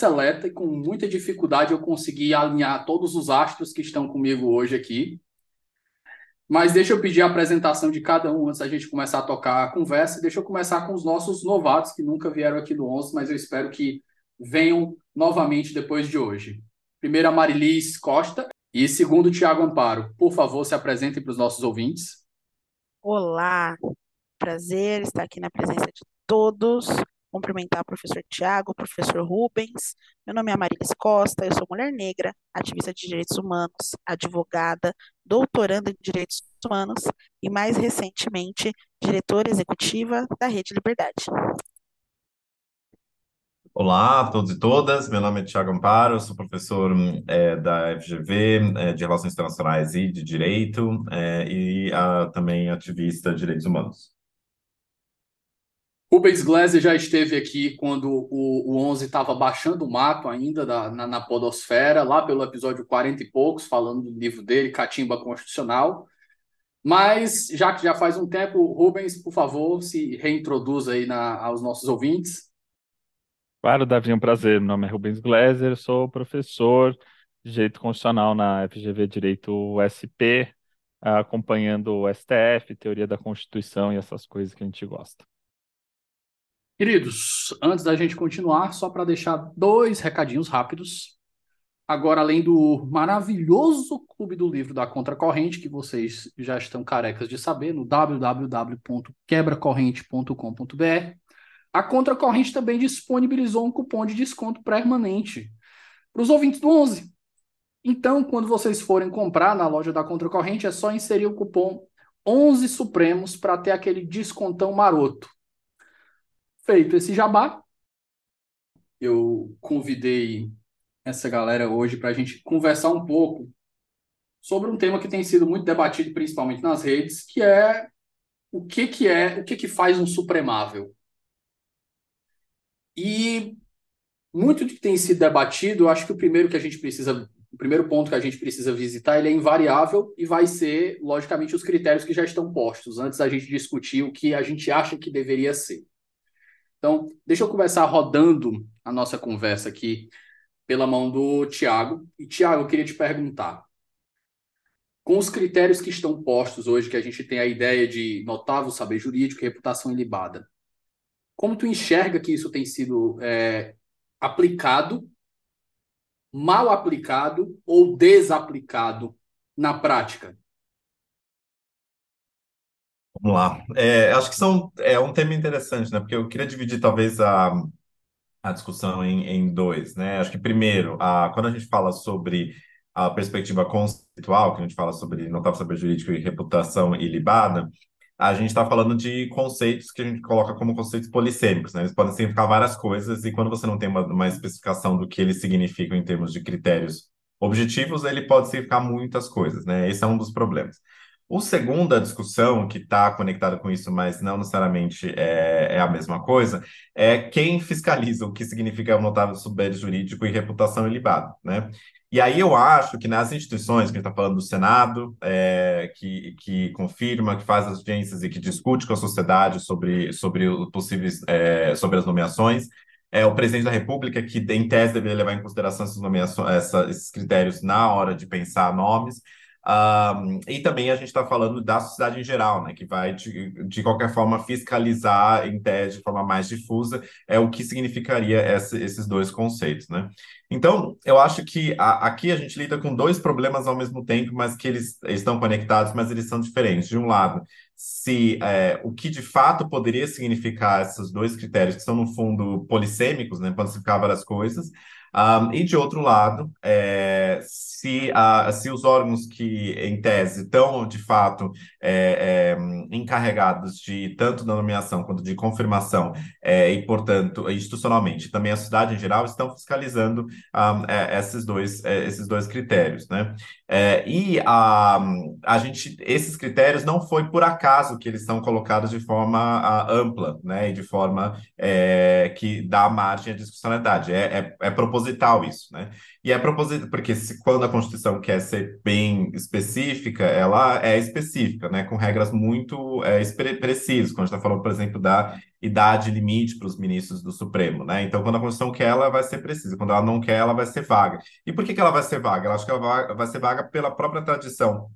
Seleta e com muita dificuldade eu consegui alinhar todos os astros que estão comigo hoje aqui. Mas deixa eu pedir a apresentação de cada um antes da gente começar a tocar a conversa. Deixa eu começar com os nossos novatos que nunca vieram aqui do 11, mas eu espero que venham novamente depois de hoje. Primeiro a Marilis Costa e segundo Tiago Amparo. Por favor, se apresentem para os nossos ouvintes. Olá, prazer estar aqui na presença de todos. Cumprimentar o professor Tiago, o professor Rubens. Meu nome é Marilis Costa, eu sou mulher negra, ativista de direitos humanos, advogada, doutoranda em direitos humanos e, mais recentemente, diretora executiva da Rede Liberdade. Olá a todos e todas, meu nome é Tiago Amparo, sou professor é, da FGV é, de Relações Internacionais e de Direito é, e a, também ativista de direitos humanos. Rubens Gleiser já esteve aqui quando o, o 11 estava baixando o mato ainda da, na, na podosfera, lá pelo episódio 40 e poucos, falando do livro dele, Catimba Constitucional. Mas, já que já faz um tempo, Rubens, por favor, se reintroduza aí na, aos nossos ouvintes. Claro, Davi, um prazer. Meu nome é Rubens Gleiser, sou professor de Direito Constitucional na FGV Direito SP, acompanhando o STF, teoria da Constituição e essas coisas que a gente gosta. Queridos, antes da gente continuar, só para deixar dois recadinhos rápidos. Agora, além do maravilhoso Clube do Livro da Contracorrente, que vocês já estão carecas de saber, no www.quebracorrente.com.br, a Contracorrente também disponibilizou um cupom de desconto permanente para os ouvintes do 11. Então, quando vocês forem comprar na loja da Contracorrente, é só inserir o cupom 11 Supremos para ter aquele descontão maroto. Feito esse jabá, eu convidei essa galera hoje para a gente conversar um pouco sobre um tema que tem sido muito debatido, principalmente nas redes, que é o que, que é, o que, que faz um supremável. E muito do que tem sido debatido, eu acho que o primeiro que a gente precisa, o primeiro ponto que a gente precisa visitar, ele é invariável e vai ser, logicamente, os critérios que já estão postos, antes da gente discutir o que a gente acha que deveria ser. Então, deixa eu começar rodando a nossa conversa aqui pela mão do Tiago. E, Tiago, eu queria te perguntar, com os critérios que estão postos hoje, que a gente tem a ideia de notável saber jurídico e reputação ilibada, como tu enxerga que isso tem sido é, aplicado, mal aplicado ou desaplicado na prática? Vamos lá. É, acho que são, é um tema interessante, né? Porque eu queria dividir talvez a, a discussão em, em dois, né? Acho que primeiro, a, quando a gente fala sobre a perspectiva conceitual, que a gente fala sobre notável saber jurídico e reputação ilibada, a gente está falando de conceitos que a gente coloca como conceitos polissêmicos, né? Eles podem significar várias coisas, e quando você não tem uma, uma especificação do que eles significam em termos de critérios objetivos, ele pode significar muitas coisas, né? Esse é um dos problemas. O segunda discussão, que está conectada com isso, mas não necessariamente é, é, a mesma coisa, é quem fiscaliza o que significa notável subsídio jurídico e reputação ilibada, né? E aí eu acho que nas instituições, que a gente está falando do Senado, é, que, que confirma, que faz as audiências e que discute com a sociedade sobre, sobre possíveis, é, sobre as nomeações, é o presidente da República que, em tese, deveria levar em consideração essas nomeações, essa, esses critérios na hora de pensar nomes, um, e também a gente está falando da sociedade em geral, né, que vai, de, de qualquer forma, fiscalizar, em tese, de forma mais difusa, é o que significaria essa, esses dois conceitos. Né? Então, eu acho que a, aqui a gente lida com dois problemas ao mesmo tempo, mas que eles, eles estão conectados, mas eles são diferentes. De um lado, se é, o que de fato poderia significar esses dois critérios, que são, no fundo, polissêmicos, né, significar várias coisas, um, e de outro lado, é, se, se os órgãos que, em tese, estão de fato é, é, encarregados de tanto da nomeação quanto de confirmação, e, portanto, institucionalmente, também a sociedade em geral, estão fiscalizando um, esses, dois, esses dois critérios. Né? e a, a gente, esses critérios não foi por acaso que eles são colocados de forma a, ampla né? e de forma que dá margem à discussionalidade. É, é, é proposital isso, né? E é proposital, porque se, quando a Constituição quer ser bem específica, ela é específica, né? Com regras muito é, precisas, quando a gente está falando, por exemplo, da idade limite para os ministros do Supremo, né? Então, quando a Constituição quer, ela vai ser precisa, quando ela não quer, ela vai ser vaga. E por que, que ela vai ser vaga? Eu acho que ela vai, ser vaga pela própria tradição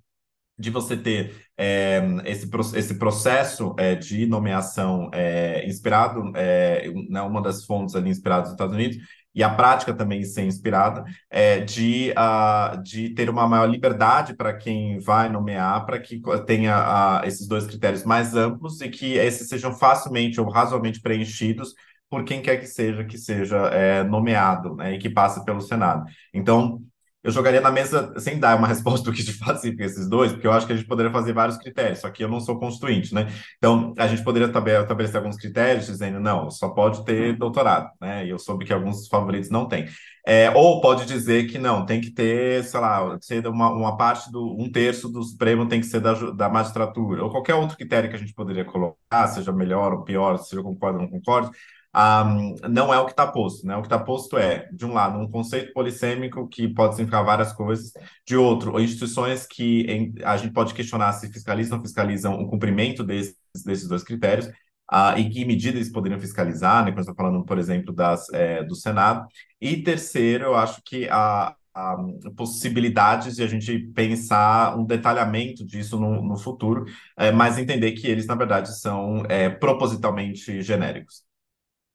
de você ter é, esse, esse processo é, de nomeação é, inspirado, é, né, uma das fontes ali inspiradas nos Estados Unidos, e a prática também ser inspirada, é, de, uh, de ter uma maior liberdade para quem vai nomear, para que tenha uh, esses dois critérios mais amplos e que esses sejam facilmente ou razoavelmente preenchidos por quem quer que seja que seja é, nomeado né, e que passe pelo Senado. Então, eu jogaria na mesa sem dar uma resposta do que de fato significa esses dois, porque eu acho que a gente poderia fazer vários critérios, só que eu não sou constituinte, né? Então, a gente poderia estabelecer alguns critérios dizendo, não, só pode ter uhum. doutorado, né? E eu soube que alguns favoritos não têm. É, ou pode dizer que não, tem que ter, sei lá, ser uma, uma parte do, um terço do Supremo tem que ser da, da magistratura, ou qualquer outro critério que a gente poderia colocar, seja melhor ou pior, seja concordo ou não concordo, um, não é o que está posto. Né? O que está posto é, de um lado, um conceito polissêmico que pode significar várias coisas, de outro, instituições que em, a gente pode questionar se fiscalizam ou fiscalizam o cumprimento desses, desses dois critérios, uh, e que medida eles poderiam fiscalizar, né? quando estou falando, por exemplo, das, é, do Senado. E terceiro, eu acho que a, a possibilidades de a gente pensar um detalhamento disso no, no futuro, é, mas entender que eles, na verdade, são é, propositalmente genéricos.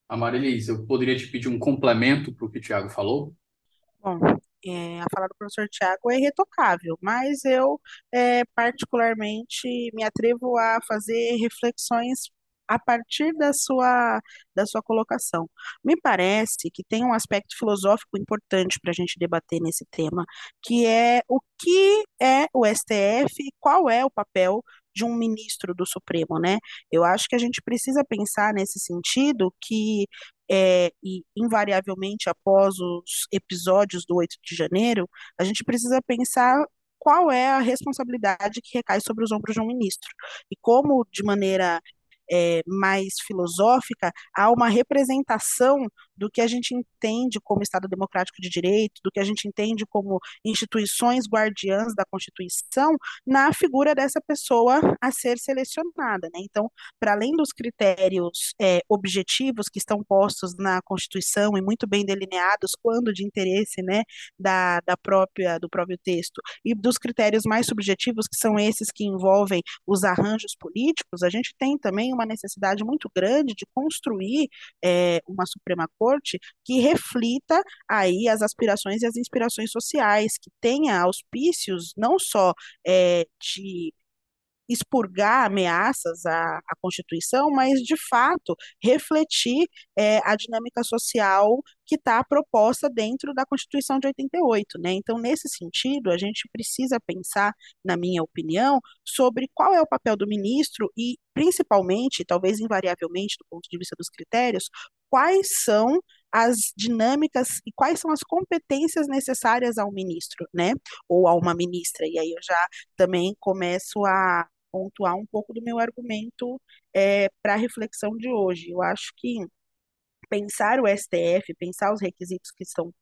Amarilis, eu poderia te pedir um complemento para o que o Tiago falou? Bom, é, a fala do professor Tiago é irretocável, mas eu é, particularmente me atrevo a fazer reflexões a partir da sua, da sua colocação. Me parece que tem um aspecto filosófico importante para a gente debater nesse tema, que é o que é o STF qual é o papel de um ministro do Supremo, né? Eu acho que a gente precisa pensar nesse sentido que é, e invariavelmente após os episódios do 8 de janeiro, a gente precisa pensar qual é a responsabilidade que recai sobre os ombros de um ministro e como, de maneira é, mais filosófica, há uma representação do que a gente entende como Estado democrático de direito, do que a gente entende como instituições guardiãs da Constituição, na figura dessa pessoa a ser selecionada. Né? Então, para além dos critérios é, objetivos que estão postos na Constituição e muito bem delineados quando de interesse né, da, da própria, do próprio texto, e dos critérios mais subjetivos, que são esses que envolvem os arranjos políticos, a gente tem também uma necessidade muito grande de construir é, uma Suprema Corte que reflita aí as aspirações e as inspirações sociais, que tenha auspícios não só é, de expurgar ameaças à, à Constituição, mas, de fato, refletir é, a dinâmica social que está proposta dentro da Constituição de 88. Né? Então, nesse sentido, a gente precisa pensar, na minha opinião, sobre qual é o papel do ministro e, principalmente, talvez invariavelmente, do ponto de vista dos critérios, quais são as dinâmicas e quais são as competências necessárias ao ministro, né? Ou a uma ministra. E aí eu já também começo a pontuar um pouco do meu argumento é, para a reflexão de hoje. Eu acho que pensar o STF, pensar os requisitos que estão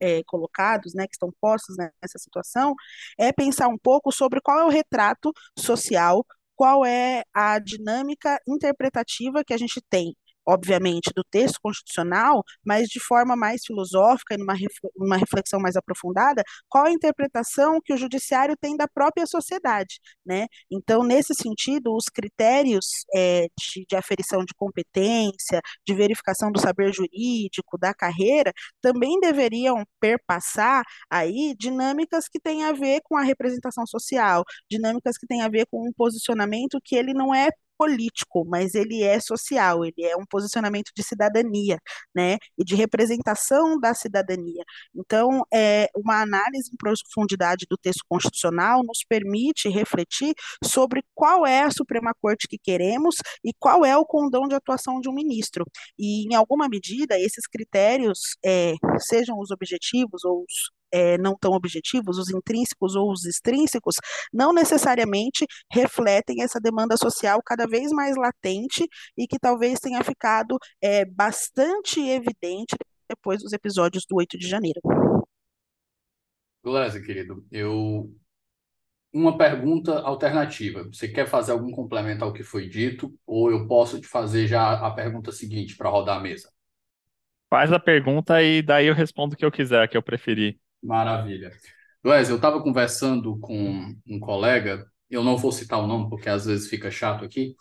é, colocados, né, que estão postos nessa situação, é pensar um pouco sobre qual é o retrato social, qual é a dinâmica interpretativa que a gente tem obviamente, do texto constitucional, mas de forma mais filosófica e numa, numa reflexão mais aprofundada, qual a interpretação que o judiciário tem da própria sociedade, né? Então, nesse sentido, os critérios é, de, de aferição de competência, de verificação do saber jurídico, da carreira, também deveriam perpassar aí dinâmicas que têm a ver com a representação social, dinâmicas que têm a ver com um posicionamento que ele não é político, mas ele é social, ele é um posicionamento de cidadania, né, e de representação da cidadania. Então, é, uma análise em profundidade do texto constitucional nos permite refletir sobre qual é a Suprema Corte que queremos e qual é o condão de atuação de um ministro. E, em alguma medida, esses critérios, é, sejam os objetivos ou os é, não tão objetivos, os intrínsecos ou os extrínsecos, não necessariamente refletem essa demanda social cada vez mais latente e que talvez tenha ficado é, bastante evidente depois dos episódios do 8 de janeiro. Glésia, querido, eu uma pergunta alternativa. Você quer fazer algum complemento ao que foi dito, ou eu posso te fazer já a pergunta seguinte para rodar a mesa? Faz a pergunta e daí eu respondo o que eu quiser, que eu preferir. Maravilha. Luiz, eu estava conversando com um colega, eu não vou citar o nome porque às vezes fica chato aqui,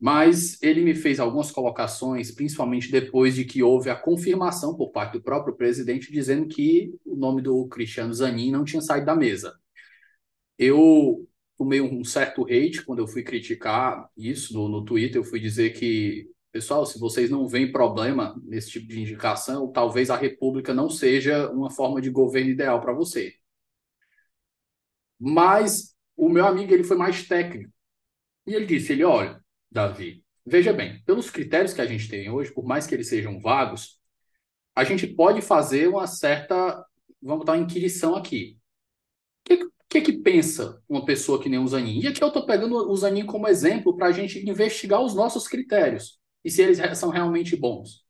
mas ele me fez algumas colocações, principalmente depois de que houve a confirmação por parte do próprio presidente dizendo que o nome do Cristiano Zanin não tinha saído da mesa. Eu tomei um certo hate quando eu fui criticar isso no, no Twitter, eu fui dizer que Pessoal, se vocês não veem problema nesse tipo de indicação, talvez a República não seja uma forma de governo ideal para você. Mas o meu amigo ele foi mais técnico. E ele disse, ele, olha, Davi, veja bem, pelos critérios que a gente tem hoje, por mais que eles sejam vagos, a gente pode fazer uma certa, vamos dar uma inquirição aqui. O que, que, que pensa uma pessoa que nem o Zanin? E aqui eu estou pegando o Zanin como exemplo para a gente investigar os nossos critérios e se eles são realmente bons.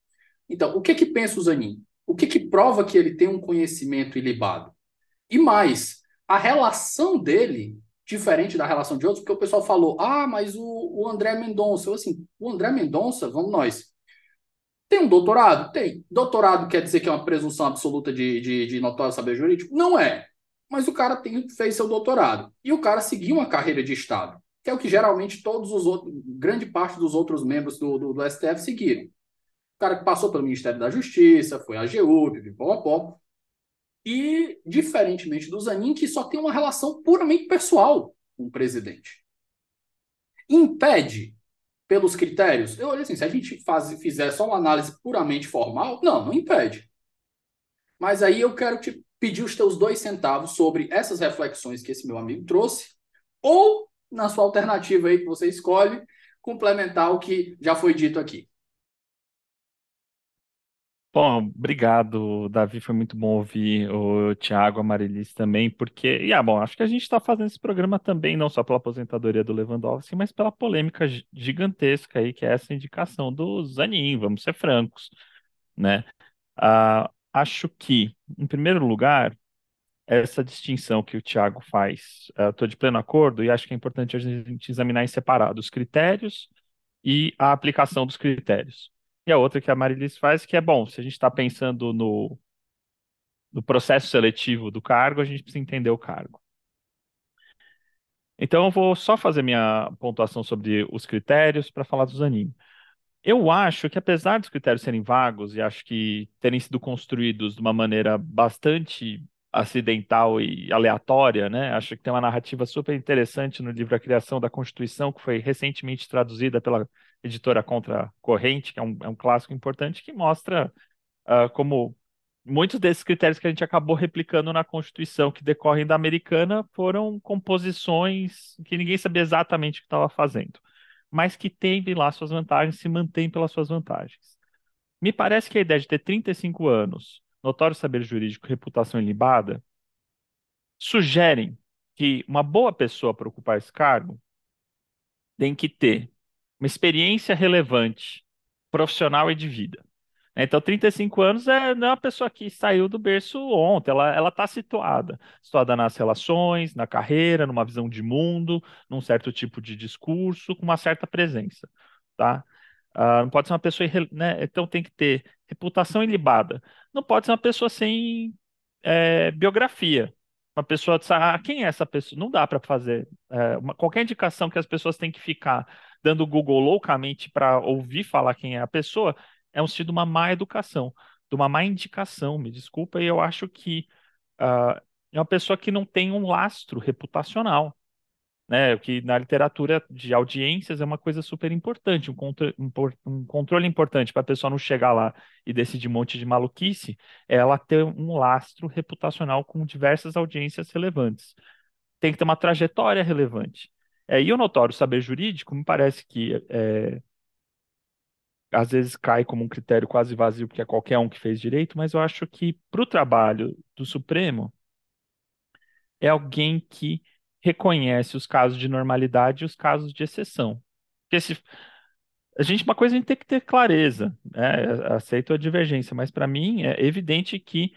Então, o que que pensa o Zanin? O que que prova que ele tem um conhecimento ilibado? E mais, a relação dele, diferente da relação de outros, porque o pessoal falou, ah, mas o, o André Mendonça, eu assim, o André Mendonça, vamos nós, tem um doutorado? Tem. Doutorado quer dizer que é uma presunção absoluta de, de, de notório saber jurídico? Não é. Mas o cara tem, fez seu doutorado. E o cara seguiu uma carreira de Estado que é o que geralmente todos os outros, grande parte dos outros membros do, do, do STF seguiram. O cara que passou pelo Ministério da Justiça, foi a AGU, pipipopó, e diferentemente do Zanin, que só tem uma relação puramente pessoal com o presidente. Impede pelos critérios? Eu olhei assim, se a gente faz, fizer só uma análise puramente formal, não, não impede. Mas aí eu quero te pedir os teus dois centavos sobre essas reflexões que esse meu amigo trouxe, ou na sua alternativa aí que você escolhe, complementar o que já foi dito aqui. Bom, obrigado, Davi. Foi muito bom ouvir o Tiago, a Marilis também, porque, e ah, bom, acho que a gente está fazendo esse programa também, não só pela aposentadoria do Lewandowski, mas pela polêmica gigantesca aí, que é essa indicação do Zanin, vamos ser francos, né? Ah, acho que, em primeiro lugar, essa distinção que o Tiago faz. Estou de pleno acordo e acho que é importante a gente examinar em separado os critérios e a aplicação dos critérios. E a outra que a Marilis faz, que é bom, se a gente está pensando no, no processo seletivo do cargo, a gente precisa entender o cargo. Então, eu vou só fazer minha pontuação sobre os critérios para falar do Zanin. Eu acho que, apesar dos critérios serem vagos e acho que terem sido construídos de uma maneira bastante acidental e aleatória, né? Acho que tem uma narrativa super interessante no livro A Criação da Constituição, que foi recentemente traduzida pela editora Contra Corrente, que é um, é um clássico importante, que mostra uh, como muitos desses critérios que a gente acabou replicando na Constituição, que decorrem da americana, foram composições que ninguém sabia exatamente o que estava fazendo, mas que têm lá suas vantagens, se mantêm pelas suas vantagens. Me parece que a ideia de ter 35 anos, notório saber jurídico, reputação ilibada, sugerem que uma boa pessoa para ocupar esse cargo tem que ter uma experiência relevante, profissional e de vida. Então, 35 anos é, não é uma pessoa que saiu do berço ontem, ela está situada. Situada nas relações, na carreira, numa visão de mundo, num certo tipo de discurso, com uma certa presença. Tá? Ah, não pode ser uma pessoa, né? Então tem que ter reputação ilibada. Não pode ser uma pessoa sem é, biografia. Uma pessoa, ah, quem é essa pessoa? Não dá para fazer. É, uma, qualquer indicação que as pessoas têm que ficar dando Google loucamente para ouvir falar quem é a pessoa é um sentido de uma má educação, de uma má indicação, me desculpa, e eu acho que uh, é uma pessoa que não tem um lastro reputacional né? Que na literatura de audiências é uma coisa super importante, um, contra, um controle importante para a pessoa não chegar lá e decidir um monte de maluquice, é ela ter um lastro reputacional com diversas audiências relevantes. Tem que ter uma trajetória relevante. É, e o notório saber jurídico, me parece que é, às vezes cai como um critério quase vazio, porque é qualquer um que fez direito, mas eu acho que para o trabalho do Supremo é alguém que reconhece os casos de normalidade e os casos de exceção. Porque se, a gente, uma coisa a gente tem que ter clareza, né? aceito a divergência, mas para mim é evidente que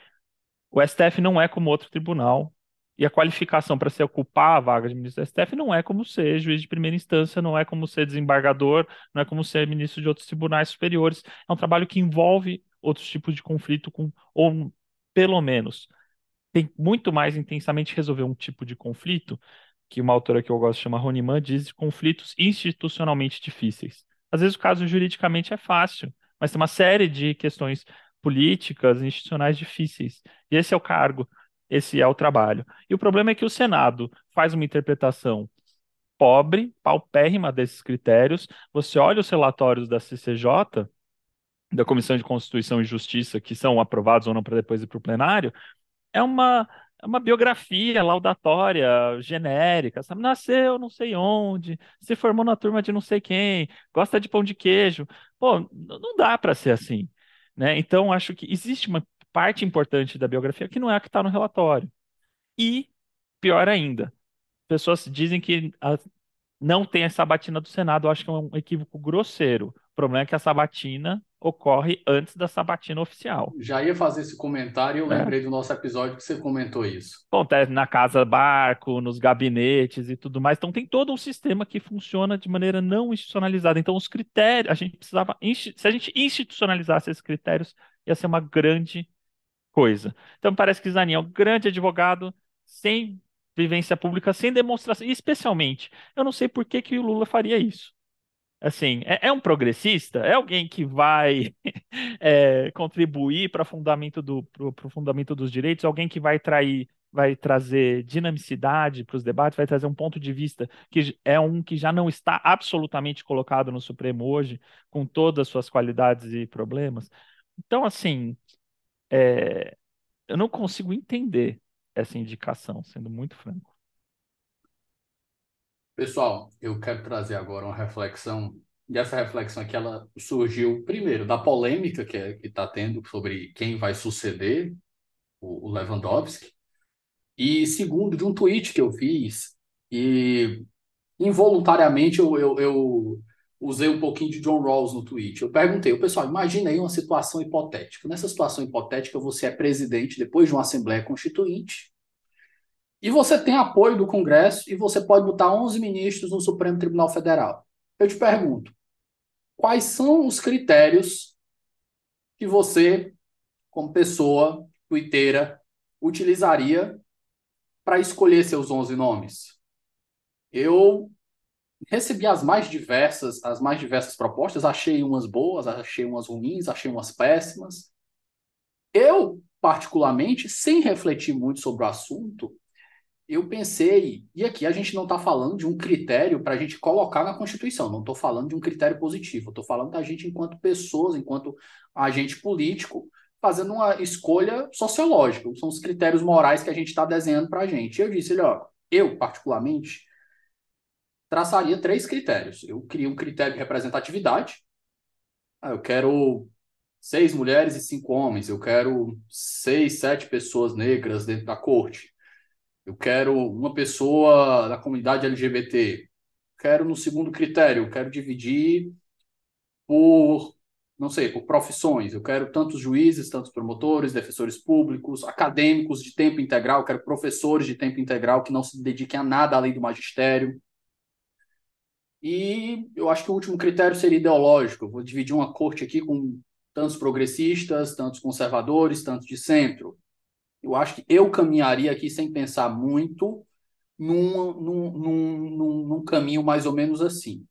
o STF não é como outro tribunal e a qualificação para se ocupar a vaga de ministro do STF não é como ser juiz de primeira instância, não é como ser desembargador, não é como ser ministro de outros tribunais superiores. É um trabalho que envolve outros tipos de conflito com, ou pelo menos tem muito mais intensamente resolver um tipo de conflito que uma autora que eu gosto chama Roniman diz conflitos institucionalmente difíceis. Às vezes o caso juridicamente é fácil, mas tem uma série de questões políticas, institucionais difíceis. E esse é o cargo, esse é o trabalho. E o problema é que o Senado faz uma interpretação pobre, paupérrima desses critérios. Você olha os relatórios da CCJ, da Comissão de Constituição e Justiça, que são aprovados ou não para depois ir para o plenário, é uma, é uma biografia laudatória, genérica, sabe? Nasceu não sei onde, se formou na turma de não sei quem, gosta de pão de queijo. Pô, não dá para ser assim, né? Então, acho que existe uma parte importante da biografia que não é a que está no relatório. E, pior ainda, pessoas dizem que a, não tem a sabatina do Senado, eu acho que é um equívoco grosseiro. O problema é que a sabatina ocorre antes da sabatina oficial. Já ia fazer esse comentário e eu é. lembrei do nosso episódio que você comentou isso. Acontece na casa barco, nos gabinetes e tudo mais. Então tem todo um sistema que funciona de maneira não institucionalizada. Então os critérios, a gente precisava, se a gente institucionalizasse esses critérios, ia ser uma grande coisa. Então parece que Zanin é um grande advogado sem vivência pública, sem demonstração, e especialmente, eu não sei por que, que o Lula faria isso. Assim, é, é um progressista? É alguém que vai é, contribuir para fundamento do o fundamento dos direitos? Alguém que vai trair, vai trazer dinamicidade para os debates, vai trazer um ponto de vista que é um que já não está absolutamente colocado no Supremo hoje, com todas as suas qualidades e problemas. Então, assim, é, eu não consigo entender essa indicação, sendo muito franco. Pessoal, eu quero trazer agora uma reflexão, e essa reflexão aqui ela surgiu, primeiro, da polêmica que é, está tendo sobre quem vai suceder o, o Lewandowski, e segundo, de um tweet que eu fiz, e involuntariamente eu, eu, eu usei um pouquinho de John Rawls no tweet. Eu perguntei, o pessoal, imagina aí uma situação hipotética. Nessa situação hipotética, você é presidente depois de uma Assembleia Constituinte, e você tem apoio do Congresso e você pode botar 11 ministros no Supremo Tribunal Federal. Eu te pergunto, quais são os critérios que você, como pessoa tuiteira, utilizaria para escolher seus 11 nomes? Eu recebi as mais diversas, as mais diversas propostas, achei umas boas, achei umas ruins, achei umas péssimas. Eu, particularmente, sem refletir muito sobre o assunto, eu pensei, e aqui a gente não está falando de um critério para a gente colocar na Constituição, não estou falando de um critério positivo, estou falando da gente enquanto pessoas, enquanto agente político, fazendo uma escolha sociológica, são os critérios morais que a gente está desenhando para a gente. Eu disse, ó, eu, particularmente, traçaria três critérios. Eu queria um critério de representatividade, ah, eu quero seis mulheres e cinco homens. Eu quero seis, sete pessoas negras dentro da corte. Eu quero uma pessoa da comunidade LGBT. Quero no segundo critério, quero dividir por, não sei, por profissões. Eu quero tantos juízes, tantos promotores, defensores públicos, acadêmicos de tempo integral, quero professores de tempo integral que não se dediquem a nada além do magistério. E eu acho que o último critério seria ideológico. Eu vou dividir uma corte aqui com tantos progressistas, tantos conservadores, tantos de centro. Eu acho que eu caminharia aqui sem pensar muito num, num, num, num caminho mais ou menos assim.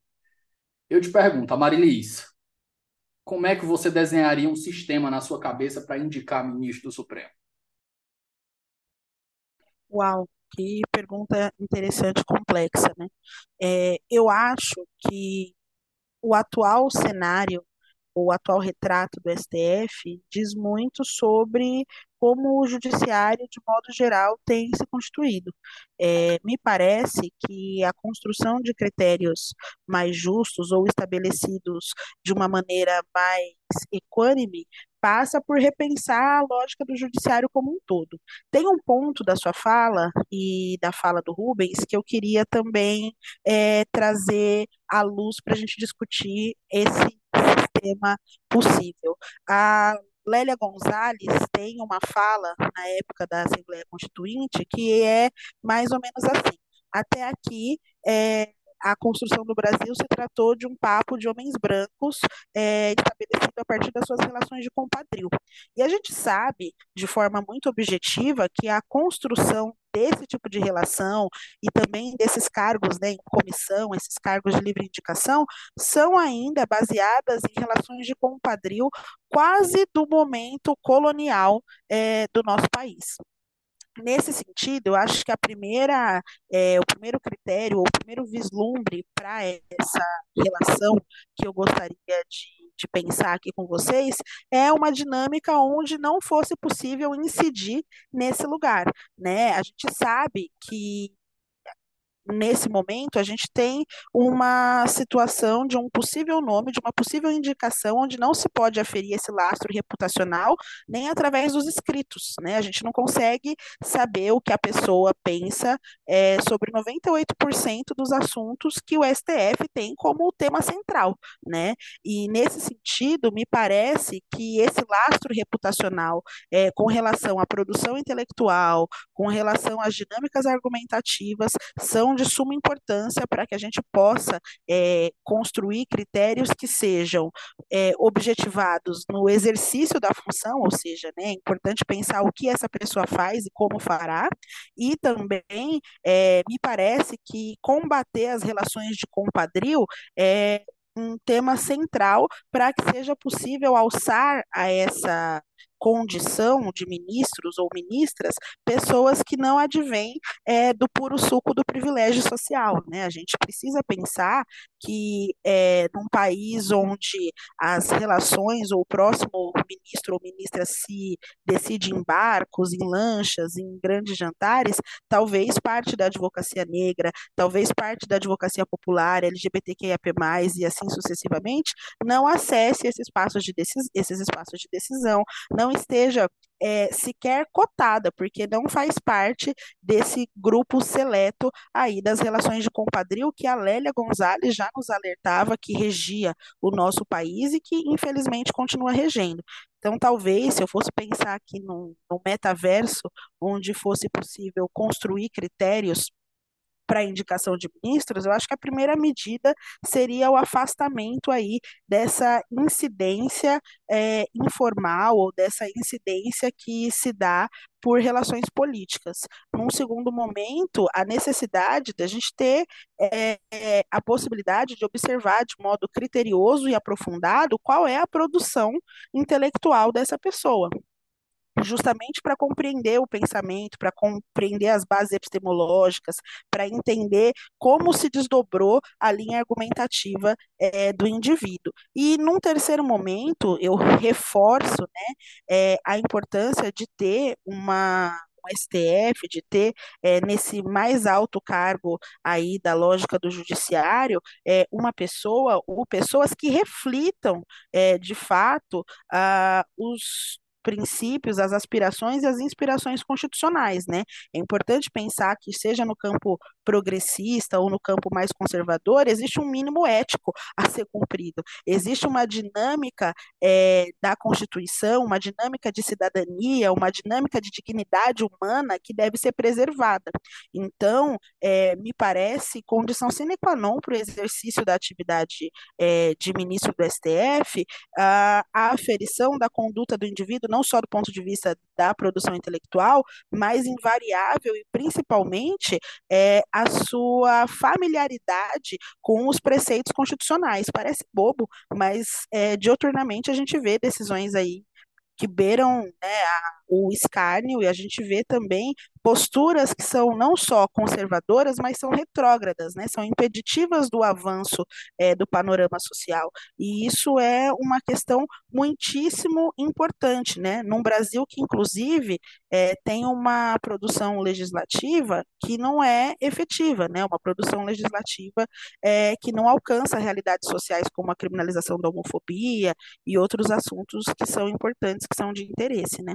Eu te pergunto, Marilis, como é que você desenharia um sistema na sua cabeça para indicar ministro do Supremo? Uau, que pergunta interessante e complexa, né? É, eu acho que o atual cenário o atual retrato do STF diz muito sobre como o judiciário, de modo geral, tem se constituído. É, me parece que a construção de critérios mais justos ou estabelecidos de uma maneira mais equânime passa por repensar a lógica do judiciário como um todo. Tem um ponto da sua fala e da fala do Rubens que eu queria também é, trazer à luz para a gente discutir esse sistema possível. A Lélia Gonzalez tem uma fala na época da Assembleia Constituinte que é mais ou menos assim. Até aqui, é, a construção do Brasil se tratou de um papo de homens brancos é, estabelecido a partir das suas relações de compadrio. E a gente sabe, de forma muito objetiva, que a construção desse tipo de relação e também desses cargos né, em comissão, esses cargos de livre indicação, são ainda baseadas em relações de compadrio quase do momento colonial é, do nosso país. Nesse sentido, eu acho que a primeira, é, o primeiro critério, o primeiro vislumbre para essa relação que eu gostaria de, de pensar aqui com vocês é uma dinâmica onde não fosse possível incidir nesse lugar, né? A gente sabe que nesse momento, a gente tem uma situação de um possível nome, de uma possível indicação, onde não se pode aferir esse lastro reputacional nem através dos escritos. Né? A gente não consegue saber o que a pessoa pensa é, sobre 98% dos assuntos que o STF tem como tema central. Né? E, nesse sentido, me parece que esse lastro reputacional é, com relação à produção intelectual, com relação às dinâmicas argumentativas, são de suma importância para que a gente possa é, construir critérios que sejam é, objetivados no exercício da função, ou seja, né, é importante pensar o que essa pessoa faz e como fará, e também é, me parece que combater as relações de compadrio é um tema central para que seja possível alçar a essa condição de ministros ou ministras pessoas que não advêm é, do puro suco do privilégio social. Né? A gente precisa pensar que é, num país onde as relações ou o próximo ministro ou ministra se decide em barcos, em lanchas, em grandes jantares, talvez parte da advocacia negra, talvez parte da advocacia popular, LGBTQIAP+, e assim sucessivamente, não acesse esses espaços de, decis esses espaços de decisão, não esteja é, sequer cotada, porque não faz parte desse grupo seleto aí das relações de compadrio que a Lélia Gonzalez já nos alertava que regia o nosso país e que infelizmente continua regendo. Então, talvez, se eu fosse pensar aqui num metaverso onde fosse possível construir critérios para indicação de ministros, eu acho que a primeira medida seria o afastamento aí dessa incidência é, informal ou dessa incidência que se dá por relações políticas. Num segundo momento, a necessidade da gente ter é, a possibilidade de observar de modo criterioso e aprofundado qual é a produção intelectual dessa pessoa justamente para compreender o pensamento, para compreender as bases epistemológicas, para entender como se desdobrou a linha argumentativa é, do indivíduo. E num terceiro momento, eu reforço né, é, a importância de ter uma STF, de ter é, nesse mais alto cargo aí da lógica do judiciário é, uma pessoa ou pessoas que reflitam é, de fato ah, os princípios, as aspirações e as inspirações constitucionais, né? É importante pensar que seja no campo progressista ou no campo mais conservador, existe um mínimo ético a ser cumprido. Existe uma dinâmica é, da Constituição, uma dinâmica de cidadania, uma dinâmica de dignidade humana que deve ser preservada. Então, é, me parece condição sine qua non para o exercício da atividade é, de ministro do STF a, a aferição da conduta do indivíduo não só do ponto de vista da produção intelectual, mas invariável e principalmente é, a sua familiaridade com os preceitos constitucionais. Parece bobo, mas é, dioturnamente a gente vê decisões aí que beiram né, a, o escárnio e a gente vê também posturas que são não só conservadoras, mas são retrógradas, né? São impeditivas do avanço é, do panorama social. E isso é uma questão muitíssimo importante, né? Num Brasil que, inclusive, é, tem uma produção legislativa que não é efetiva, né? Uma produção legislativa é, que não alcança realidades sociais como a criminalização da homofobia e outros assuntos que são importantes, que são de interesse, né?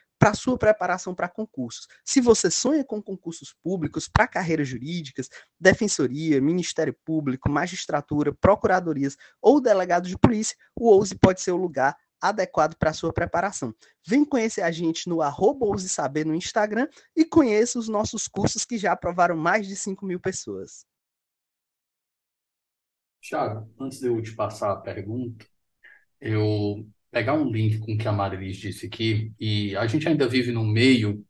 para sua preparação para concursos. Se você sonha com concursos públicos para carreiras jurídicas, defensoria, Ministério Público, magistratura, procuradorias ou delegado de polícia, o OUSE pode ser o lugar adequado para sua preparação. Vem conhecer a gente no arroba Saber no Instagram e conheça os nossos cursos que já aprovaram mais de 5 mil pessoas. Tiago, antes de eu te passar a pergunta, eu pegar um link com o que a Marilis disse aqui, e a gente ainda vive num meio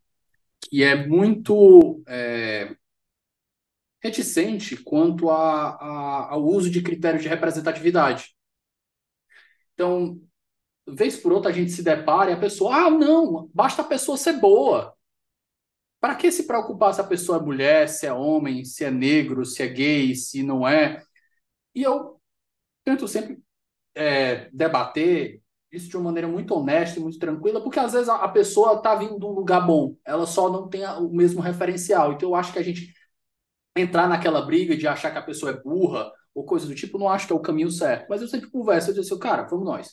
que é muito é, reticente quanto a, a, ao uso de critérios de representatividade. Então, vez por outra a gente se depara e a pessoa, ah, não, basta a pessoa ser boa. Para que se preocupar se a pessoa é mulher, se é homem, se é negro, se é gay, se não é? E eu tento sempre é, debater isso de uma maneira muito honesta e muito tranquila, porque às vezes a, pessoa está vindo de um lugar bom, ela só não tem o mesmo referencial. Então eu acho que a gente entrar naquela briga de achar que a pessoa é burra ou coisa do tipo, não acho que é o caminho certo. Mas eu sempre converso, eu digo assim, cara, vamos nós.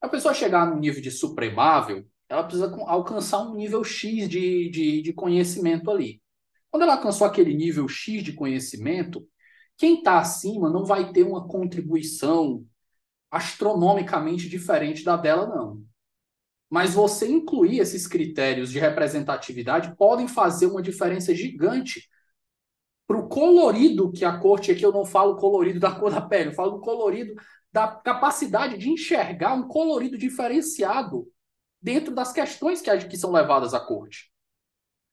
A pessoa chegar no nível de supremável, ela precisa alcançar um nível X de, de, de conhecimento ali. Quando ela alcançou aquele nível X de conhecimento, quem está acima não vai ter uma contribuição astronomicamente diferente da dela, não. Mas você incluir esses critérios de representatividade podem fazer uma diferença gigante para o colorido que a corte, aqui eu não falo colorido da cor da pele, eu falo do colorido da capacidade de enxergar um colorido diferenciado dentro das questões que, que são levadas à corte.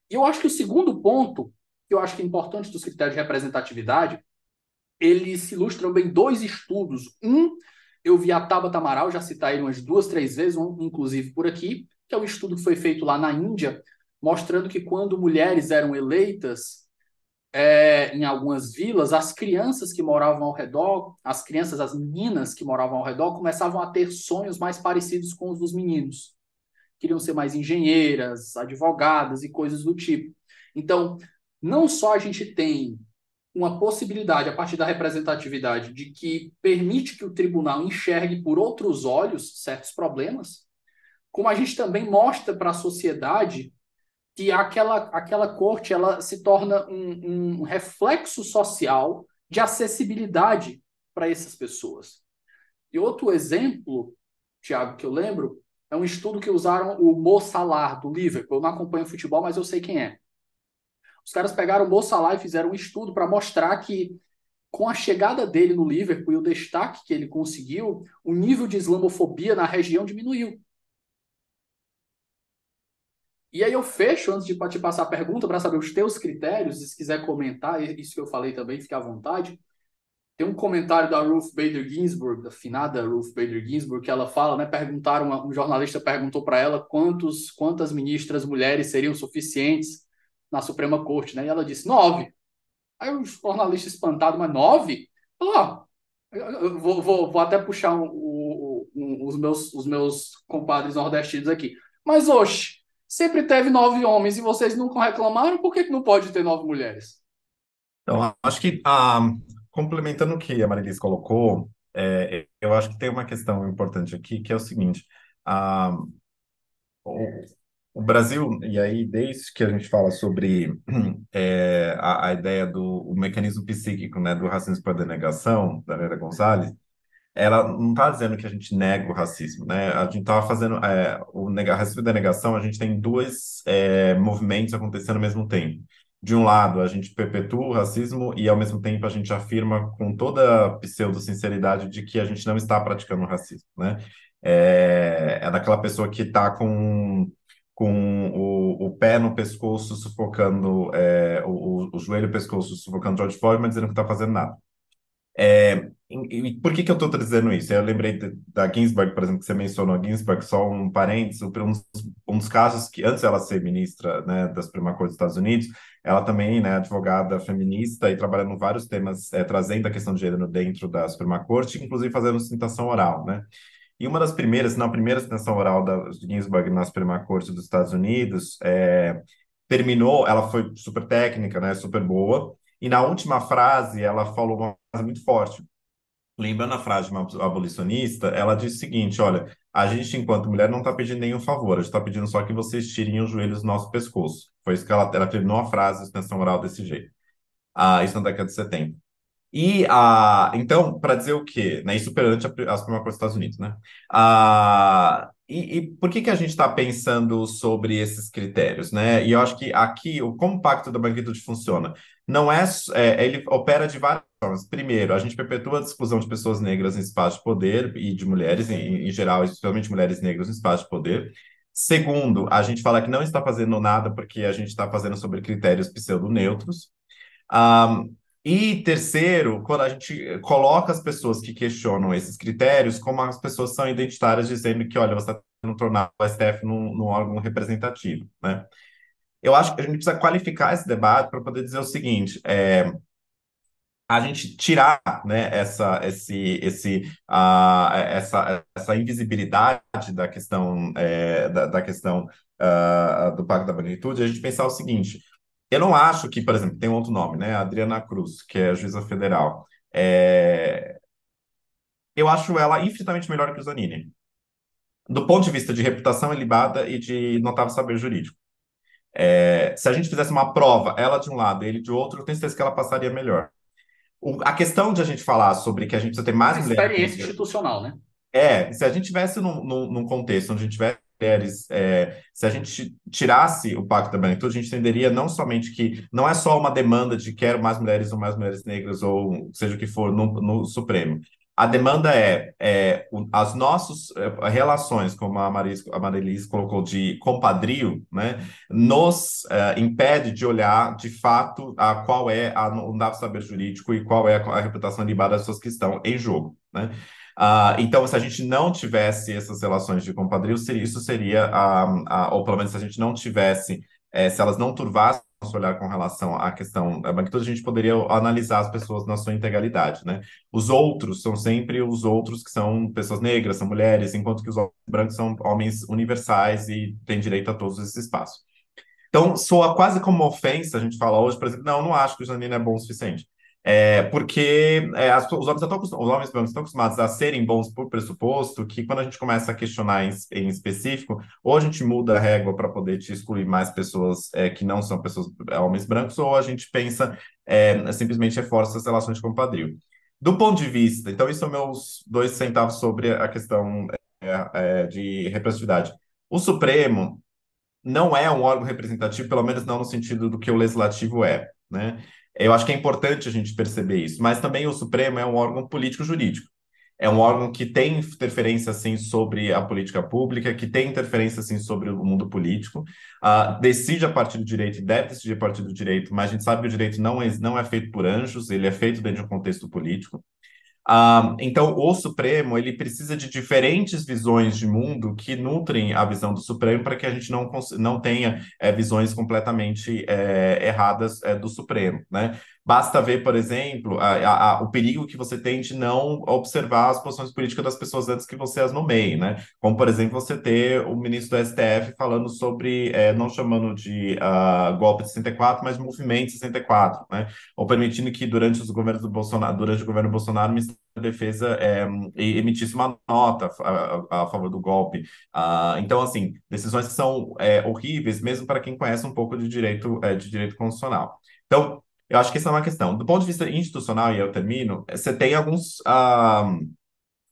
E eu acho que o segundo ponto, que eu acho que é importante dos critérios de representatividade, eles se ilustram bem dois estudos. Um eu vi a Tabata Amaral já citar ele umas duas, três vezes, um, inclusive por aqui, que é um estudo que foi feito lá na Índia, mostrando que quando mulheres eram eleitas é, em algumas vilas, as crianças que moravam ao redor, as crianças, as meninas que moravam ao redor, começavam a ter sonhos mais parecidos com os dos meninos. Queriam ser mais engenheiras, advogadas e coisas do tipo. Então, não só a gente tem uma possibilidade, a partir da representatividade, de que permite que o tribunal enxergue por outros olhos certos problemas, como a gente também mostra para a sociedade que aquela, aquela corte ela se torna um, um reflexo social de acessibilidade para essas pessoas. E outro exemplo, Tiago, que eu lembro, é um estudo que usaram o Mo Salah, do Liverpool. Eu não acompanho futebol, mas eu sei quem é. Os caras pegaram o Mo Salah e fizeram um estudo para mostrar que com a chegada dele no Liverpool e o destaque que ele conseguiu, o nível de islamofobia na região diminuiu. E aí eu fecho antes de te passar a pergunta para saber os teus critérios, e se quiser comentar isso que eu falei também, fique à vontade. Tem um comentário da Ruth Bader Ginsburg, da finada Ruth Bader Ginsburg, que ela fala, né? Perguntaram, um jornalista perguntou para ela quantos, quantas ministras mulheres seriam suficientes na Suprema Corte, né? E ela disse nove. Aí o jornalista espantado, mas nove? Ó, oh, vou, vou, vou até puxar um, um, um, os, meus, os meus compadres nordestinos aqui. Mas, oxe, sempre teve nove homens e vocês nunca reclamaram, por que, não pode ter nove mulheres? Então, acho que, ah, complementando o que a Marilis colocou, é, eu acho que tem uma questão importante aqui, que é o seguinte, ah, o Brasil, e aí desde que a gente fala sobre é, a, a, ideia do mecanismo psíquico, né, do racismo por denegação, da Vera Gonzalez, ela não está dizendo que a gente nega o racismo, né? A gente estava fazendo é, o racismo e denegação, a gente tem dois é, movimentos acontecendo ao mesmo tempo. De um lado, a gente perpetua o racismo e, ao mesmo tempo, a gente afirma com toda pseudo-sinceridade de que a gente não está praticando racismo, né? É, é daquela pessoa que está com, com o, o pé no pescoço sufocando, é, o, o joelho no pescoço sufocando George Floyd, mas dizendo que não está fazendo nada. É, e, por que, que eu estou trazendo isso? Eu lembrei de, da Ginsburg, por exemplo, que você mencionou a Ginsburg, só um parênteses, um, um dos casos que, antes ela ser ministra né, da Suprema Corte dos Estados Unidos, ela também, né, advogada feminista e trabalhando vários temas, é, trazendo a questão de gênero dentro da Suprema Corte, inclusive fazendo sustentação oral, né? E uma das primeiras, na primeira sustentação oral da Ginsburg na Suprema Corte dos Estados Unidos, é, terminou, ela foi super técnica, né, super boa, e na última frase, ela falou uma frase muito forte. Lembrando a frase de uma abolicionista, ela disse o seguinte: olha, a gente, enquanto mulher, não está pedindo nenhum favor, a gente está pedindo só que vocês tirem os joelhos do nosso pescoço. Foi isso que ela, ela terminou a frase de extensão oral desse jeito. Ah, isso na década de 70. E, então, para dizer o quê? Né, isso perante as Corte dos Estados Unidos, né? E, e, por que, que a gente está pensando sobre esses critérios, né? E eu acho que aqui, o, como o Pacto da Branquitude funciona? Não é, é, ele opera de várias formas. Primeiro, a gente perpetua a exclusão de pessoas negras em espaço de poder e de mulheres, em, em geral, especialmente mulheres negras em espaço de poder. Segundo, a gente fala que não está fazendo nada porque a gente está fazendo sobre critérios pseudo-neutros. Um, e terceiro, quando a gente coloca as pessoas que questionam esses critérios como as pessoas são identitárias, dizendo que, olha, você está tentando tornar o STF num, num órgão representativo, né? Eu acho que a gente precisa qualificar esse debate para poder dizer o seguinte: é, a gente tirar né, essa, esse, esse, uh, essa, essa invisibilidade da questão, é, da, da, questão uh, do Pacto da Magnitude, a gente pensar o seguinte: eu não acho que, por exemplo, tem um outro nome, né? Adriana Cruz, que é juíza federal. É... Eu acho ela infinitamente melhor que o Zanini. Do ponto de vista de reputação ilibada e de notável saber jurídico. É... Se a gente fizesse uma prova, ela de um lado, ele de outro, eu tenho certeza que ela passaria melhor. O... A questão de a gente falar sobre que a gente precisa ter mais Experiência institucional, né? É, se a gente tivesse num, num, num contexto onde a gente tivesse mulheres, é, se a gente tirasse o Pacto da Branquitude, a gente entenderia não somente que não é só uma demanda de quero mais mulheres ou mais mulheres negras, ou seja o que for, no, no Supremo. A demanda é, é as nossas é, relações, como a Marilis, a Marilis colocou, de compadrio, né, nos é, impede de olhar de fato a qual é a, o dado saber jurídico e qual é a, a reputação libada das pessoas que estão em jogo. Né? Uh, então, se a gente não tivesse essas relações de compadrio, isso seria, uh, uh, ou pelo menos se a gente não tivesse, eh, se elas não turvassem nosso olhar com relação à questão da branquitude, a gente poderia analisar as pessoas na sua integralidade, né? Os outros são sempre os outros que são pessoas negras, são mulheres, enquanto que os brancos são homens universais e têm direito a todos esses espaços. Então, soa quase como ofensa a gente fala hoje, por exemplo, não, não acho que o Janine é bom o suficiente. É, porque é, as, os homens estão, os homens estão acostumados a serem bons por pressuposto que quando a gente começa a questionar em, em específico, ou a gente muda a régua para poder te excluir mais pessoas é, que não são pessoas é, homens brancos, ou a gente pensa é, simplesmente reforça as relações de compadrio. Do ponto de vista, então, isso são meus dois centavos sobre a questão é, de representatividade. O Supremo não é um órgão representativo, pelo menos não no sentido do que o legislativo é, né? Eu acho que é importante a gente perceber isso, mas também o Supremo é um órgão político-jurídico. é um órgão que tem interferência, assim, sobre a política pública, que tem interferência, assim, sobre o mundo político, uh, decide a partir do direito e deve decidir a partir do direito, mas a gente sabe que o direito não é, não é feito por anjos, ele é feito dentro de um contexto político. Uh, então, o Supremo ele precisa de diferentes visões de mundo que nutrem a visão do Supremo para que a gente não, não tenha é, visões completamente é, erradas é, do Supremo, né? Basta ver, por exemplo, a, a, a, o perigo que você tem de não observar as posições políticas das pessoas antes que você as nomeie, né? Como, por exemplo, você ter o ministro do STF falando sobre, é, não chamando de uh, golpe de 64, mas movimento 64, né? Ou permitindo que durante os governos do Bolsonaro, durante o governo Bolsonaro, o Ministério da Defesa é, emitisse uma nota a, a favor do golpe. Uh, então, assim, decisões que são é, horríveis, mesmo para quem conhece um pouco de direito, é, de direito constitucional. Então, eu acho que essa é uma questão. Do ponto de vista institucional, e eu termino, você tem alguns. Uh,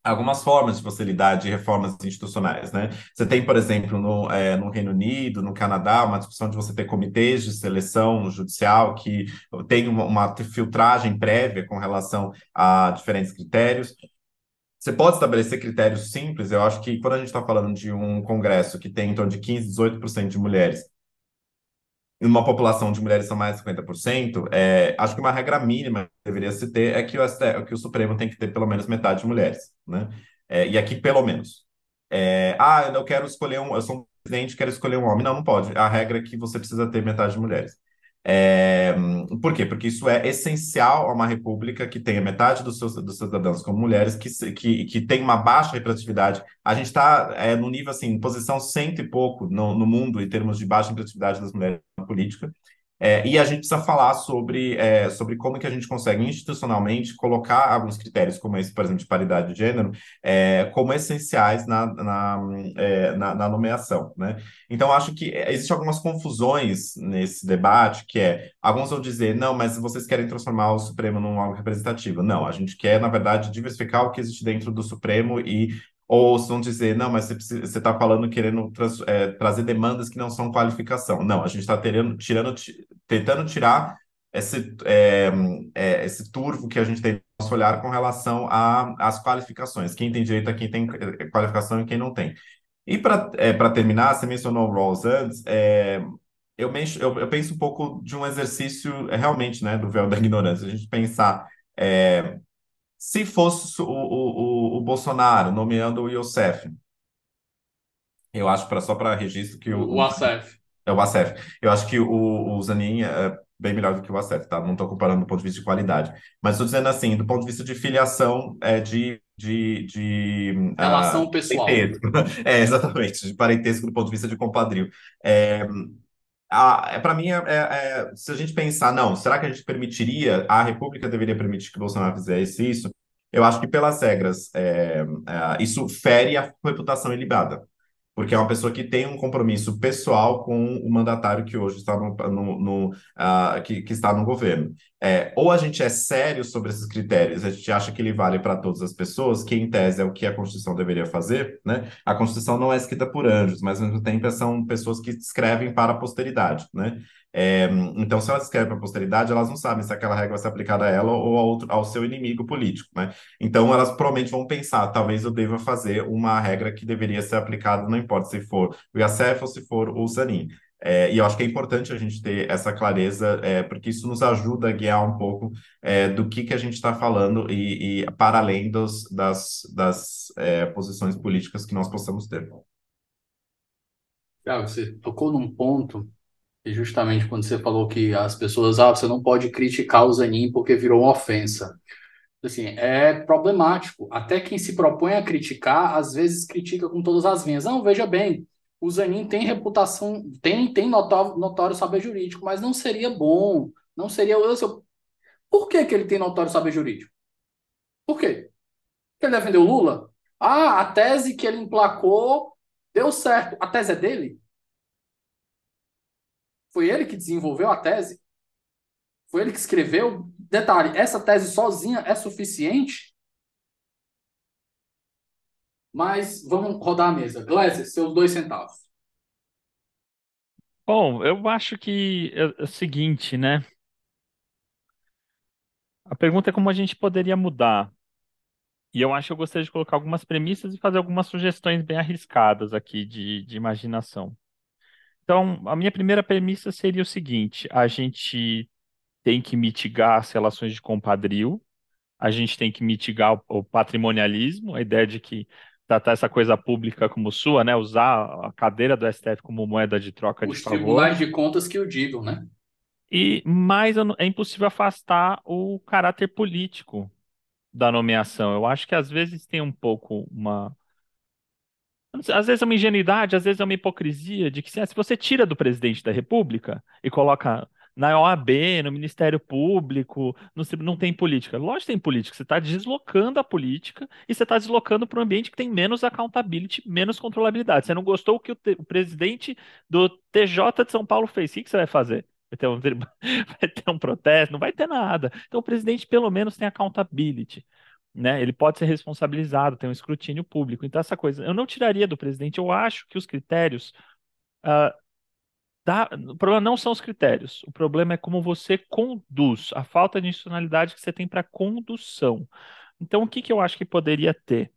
algumas formas de você lidar de reformas institucionais, né? Você tem, por exemplo, no, é, no Reino Unido, no Canadá, uma discussão de você ter comitês de seleção judicial que tem uma, uma filtragem prévia com relação a diferentes critérios. Você pode estabelecer critérios simples. Eu acho que quando a gente está falando de um congresso que tem em torno de 15, 18% de mulheres numa população de mulheres são mais de 50%, é, acho que uma regra mínima que deveria se ter é que o, STF, que o Supremo tem que ter pelo menos metade de mulheres, né? É, e aqui, pelo menos. É, ah, eu quero escolher um, eu sou um presidente, quero escolher um homem. Não, não pode. A regra é que você precisa ter metade de mulheres. É, por quê? Porque isso é essencial a uma república que tenha metade dos seus, dos seus cidadãos como mulheres, que, que, que tem uma baixa representatividade. A gente está é, no nível, assim, posição cento e pouco no, no mundo em termos de baixa representatividade das mulheres na política. É, e a gente precisa falar sobre, é, sobre como que a gente consegue institucionalmente colocar alguns critérios, como esse, por exemplo, de paridade de gênero, é, como essenciais na, na, é, na, na, nomeação. Né? Então, acho que existem algumas confusões nesse debate, que é, alguns vão dizer, não, mas vocês querem transformar o Supremo num órgão representativo. Não, a gente quer, na verdade, diversificar o que existe dentro do Supremo e ou se vão dizer, não, mas você está falando querendo é, trazer demandas que não são qualificação. Não, a gente está tentando tirar esse, é, é, esse turvo que a gente tem no nosso olhar com relação às qualificações. Quem tem direito a quem tem é, qualificação e quem não tem. E para é, terminar, você mencionou o Rawls antes, é, eu, eu, eu, penso um pouco de um exercício é, realmente né, do véu da ignorância. A gente pensar é, se fosse o, o, o, Bolsonaro nomeando o Youssef, eu acho para só para registro que o, o Assef. É o Assef. Eu acho que o, o Zanin é bem melhor do que o Assef, tá? Não estou comparando do ponto de vista de qualidade. Mas estou dizendo assim, do ponto de vista de filiação, é de. de, de Relação uh, pessoal. É, exatamente, de parentesco do ponto de vista de compadrio. É, é, para mim, é, é, é, se a gente pensar, não, será que a gente permitiria, a República deveria permitir que Bolsonaro fizesse isso? Eu acho que pelas regras, é, é, isso fere a reputação ilibada porque é uma pessoa que tem um compromisso pessoal com o mandatário que hoje está no, no, no uh, que, que, está no governo. É, ou a gente é sério sobre esses critérios, a gente acha que ele vale para todas as pessoas, que em tese é o que a Constituição deveria fazer, né? A Constituição não é escrita por anjos, mas ao mesmo tempo são pessoas que escrevem para a posteridade, né? É, então, se elas escrevem para a posteridade, elas não sabem se aquela regra vai ser aplicada a ela ou ao, outro, ao seu inimigo político, né? Então, elas provavelmente vão pensar, talvez eu deva fazer uma regra que deveria ser aplicada, não importa se for o IACF ou se for o Zanin. É, e eu acho que é importante a gente ter essa clareza, é, porque isso nos ajuda a guiar um pouco é, do que, que a gente está falando e, e, para além dos, das, das é, posições políticas que nós possamos ter. Ah, você tocou num ponto e justamente quando você falou que as pessoas, ah, você não pode criticar o Zanin porque virou uma ofensa. Assim, é problemático. Até quem se propõe a criticar, às vezes critica com todas as vinhas. Não, veja bem, o Zanin tem reputação, tem, tem notório, notório saber jurídico, mas não seria bom, não seria... Eu, por que, que ele tem notório saber jurídico? Por quê? Porque ele defendeu Lula? Ah, a tese que ele emplacou deu certo. A tese é dele? Foi ele que desenvolveu a tese? Foi ele que escreveu? Detalhe, essa tese sozinha é suficiente? Mas vamos rodar a mesa. Gleiser, seus dois centavos. Bom, eu acho que é, é o seguinte, né? A pergunta é como a gente poderia mudar. E eu acho que eu gostaria de colocar algumas premissas e fazer algumas sugestões bem arriscadas aqui de, de imaginação. Então, a minha primeira premissa seria o seguinte: a gente tem que mitigar as relações de compadrio, a gente tem que mitigar o, o patrimonialismo, a ideia de que tratar essa coisa pública como sua, né? Usar a cadeira do STF como moeda de troca Os de favor. tribunais de contas que o digam, né? E mais é impossível afastar o caráter político da nomeação. Eu acho que às vezes tem um pouco uma. Às vezes é uma ingenuidade, às vezes é uma hipocrisia de que se, se você tira do presidente da República e coloca na OAB, no Ministério Público, no não tem política. Lógico que tem política, você está deslocando a política e você está deslocando para um ambiente que tem menos accountability, menos controlabilidade. Você não gostou o que o, o presidente do TJ de São Paulo fez, o que que você vai fazer? Vai ter um, vai ter um protesto? Não vai ter nada. Então o presidente pelo menos tem accountability né? Ele pode ser responsabilizado, tem um escrutínio público. Então, essa coisa, eu não tiraria do presidente. Eu acho que os critérios. dá- o problema não são os critérios, o problema é como você conduz, a falta de institucionalidade que você tem para condução. Então, o que que eu acho que poderia ter?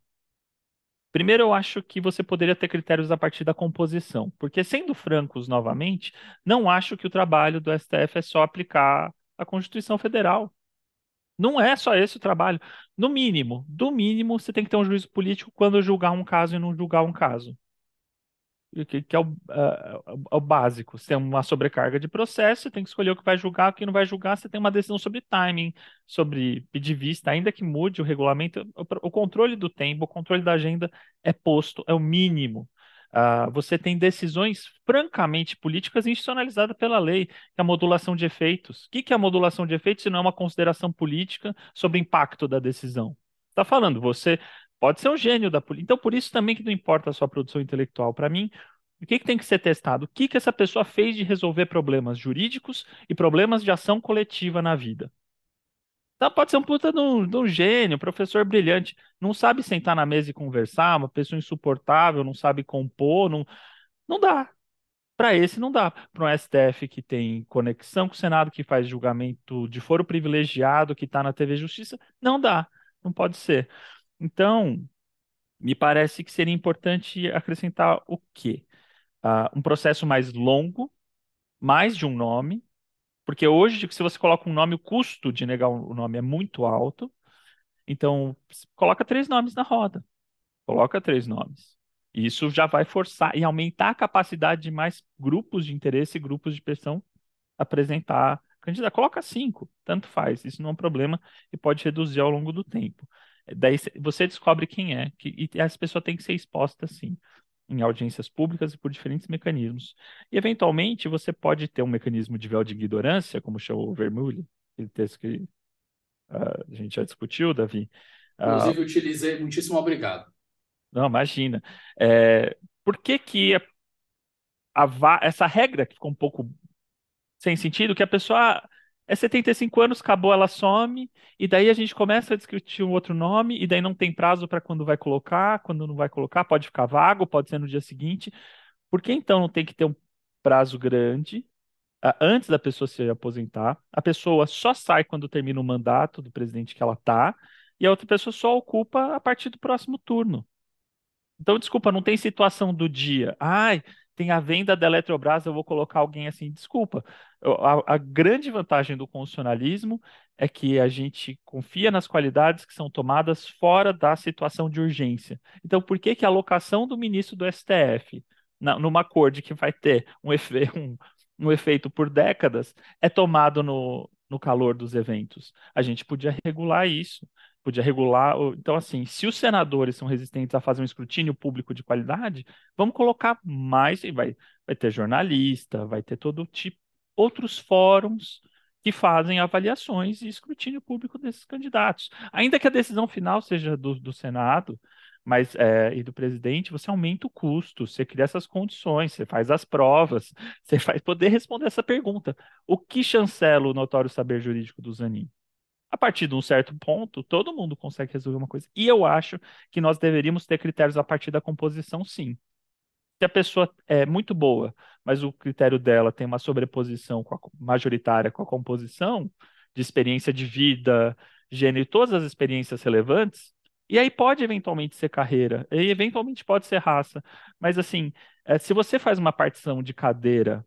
Primeiro, eu acho que você poderia ter critérios a partir da composição, porque, sendo francos novamente, não acho que o trabalho do STF é só aplicar a Constituição Federal. Não é só esse o trabalho. No mínimo, do mínimo, você tem que ter um juízo político quando julgar um caso e não julgar um caso. Que, que é o, é o básico. Você tem uma sobrecarga de processo, você tem que escolher o que vai julgar, o que não vai julgar, você tem uma decisão sobre timing, sobre pedir vista, ainda que mude o regulamento, o, o controle do tempo, o controle da agenda é posto, é o mínimo. Ah, você tem decisões francamente políticas institucionalizadas pela lei, que é a modulação de efeitos. O que que é a modulação de efeitos se não é uma consideração política sobre o impacto da decisão? Está falando, você pode ser um gênio da política. Então, por isso também que não importa a sua produção intelectual. Para mim, o que que tem que ser testado? O que que essa pessoa fez de resolver problemas jurídicos e problemas de ação coletiva na vida? Então, pode ser um puta de um, de um gênio, professor brilhante, não sabe sentar na mesa e conversar, uma pessoa insuportável, não sabe compor, não, não dá. Para esse não dá. Para um STF que tem conexão com o Senado, que faz julgamento de foro privilegiado, que está na TV Justiça, não dá. Não pode ser. Então, me parece que seria importante acrescentar o quê? Ah, um processo mais longo, mais de um nome, porque hoje, se você coloca um nome, o custo de negar o nome é muito alto. Então, coloca três nomes na roda. Coloca três nomes. Isso já vai forçar e aumentar a capacidade de mais grupos de interesse e grupos de pressão apresentar candidato. Coloca cinco, tanto faz. Isso não é um problema e pode reduzir ao longo do tempo. Daí cê- você descobre quem é, que, e essa pessoa tem que ser exposta, sim, em audiências públicas e por diferentes mecanismos. E, eventualmente, você pode ter um mecanismo de véu de ignorância, como chamou o Vermeulen, aquele texto que ah, a gente já discutiu, Davi. Ah, Inclusive, utilizei. Muitíssimo obrigado. não, imagina. É, por que que a- a va- essa regra que ficou um pouco sem sentido, que a pessoa é 75 anos, acabou, ela some, e daí a gente começa a discutir um outro nome, e daí não tem prazo para quando vai colocar, quando não vai colocar, pode ficar vago, pode ser no dia seguinte. Por que então não tem que ter um prazo grande? ah, antes da pessoa se aposentar, a pessoa só sai quando termina o mandato do presidente que ela tá, e a outra pessoa só ocupa a partir do próximo turno. Então, desculpa, não tem situação do dia. Ai, tem a venda da Eletrobras, eu vou colocar alguém assim. Desculpa. A, a grande vantagem do constitucionalismo é que a gente confia nas qualidades que são tomadas fora da situação de urgência. Então, por que que a alocação do ministro do STF na- numa corte que vai ter um, efe- um- um efeito por décadas é tomado no, no calor dos eventos? A gente podia regular isso podia regular. Então, assim, se os senadores são resistentes a fazer um escrutínio público de qualidade, vamos colocar mais, e vai, vai ter jornalista, vai ter todo tipo, outros fóruns que fazem avaliações e escrutínio público desses candidatos. Ainda que a decisão final seja do, do Senado, mas é, e do presidente, você aumenta o custo, você cria essas condições, você faz as provas, você vai poder responder essa pergunta. O que chancela o notório saber jurídico do Zanin? A partir de um certo ponto, todo mundo consegue resolver uma coisa. E eu acho que nós deveríamos ter critérios a partir da composição, sim. Se a pessoa é muito boa, mas o critério dela tem uma sobreposição com a, majoritária com a composição, de experiência de vida, gênero todas as experiências relevantes, E aí pode eventualmente ser carreira, e eventualmente pode ser raça. Mas assim, é, se você faz uma partição de cadeira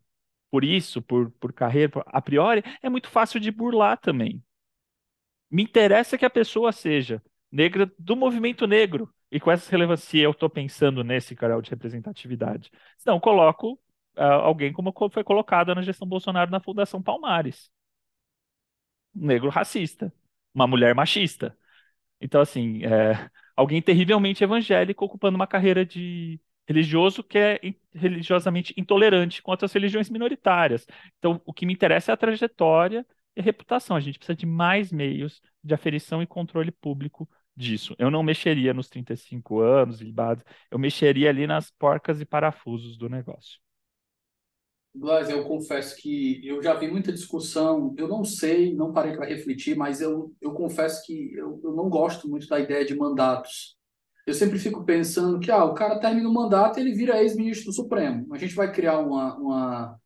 por isso, por, por carreira, a priori, é muito fácil de burlar também. Me interessa que a pessoa seja negra do movimento negro. E com essa relevância, eu estou pensando nesse canal de representatividade. Não, coloco uh, alguém como foi colocada na gestão Bolsonaro na Fundação Palmares. Um negro racista. Uma mulher machista. Então, assim, é, alguém terrivelmente evangélico ocupando uma carreira de religioso que é religiosamente intolerante contra as religiões minoritárias. Então, o que me interessa é a trajetória e reputação. A gente precisa de mais meios de aferição e controle público disso. Eu não mexeria nos 35 anos, libados, eu mexeria ali nas porcas e parafusos do negócio. Blas, eu confesso que eu já vi muita discussão, eu não sei, não parei para refletir, mas eu, eu confesso que eu, eu não gosto muito da ideia de mandatos. Eu sempre fico pensando que ah, o cara termina o mandato e ele vira ex-ministro do Supremo. A gente vai criar uma, uma,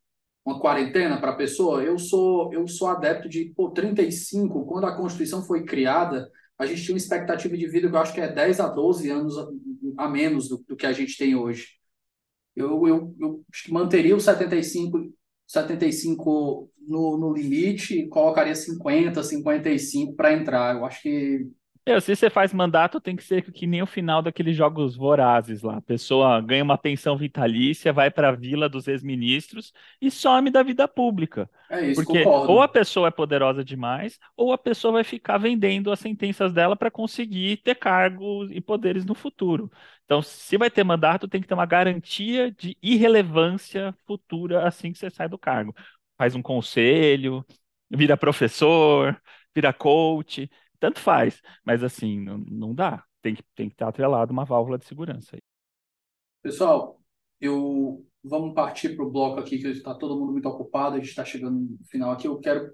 uma quarentena para a pessoa? Eu sou, eu sou adepto de pô, 35, quando a Constituição foi criada, a gente tinha uma expectativa de vida que eu acho que é 10 a 12 anos a, a menos do, do que a gente tem hoje. Eu, eu, eu manteria o 75, 75 no, no limite e colocaria 50, 55 para entrar. Eu acho que eu, se você faz mandato, tem que ser que nem o final daqueles jogos vorazes lá. A pessoa ganha uma pensão vitalícia, vai para a vila dos ex-ministros e some da vida pública. É isso, Porque concordo. ou a pessoa é poderosa demais, ou a pessoa vai ficar vendendo as sentenças dela para conseguir ter cargos e poderes no futuro. Então, se vai ter mandato, tem que ter uma garantia de irrelevância futura assim que você sai do cargo. Faz um conselho, vira professor, vira coach tanto faz, mas assim, não, não dá. Tem que, tem que estar atrelado uma válvula de segurança. Pessoal, eu vamos partir para o bloco aqui, que está todo mundo muito ocupado, a gente está chegando no final aqui. Eu quero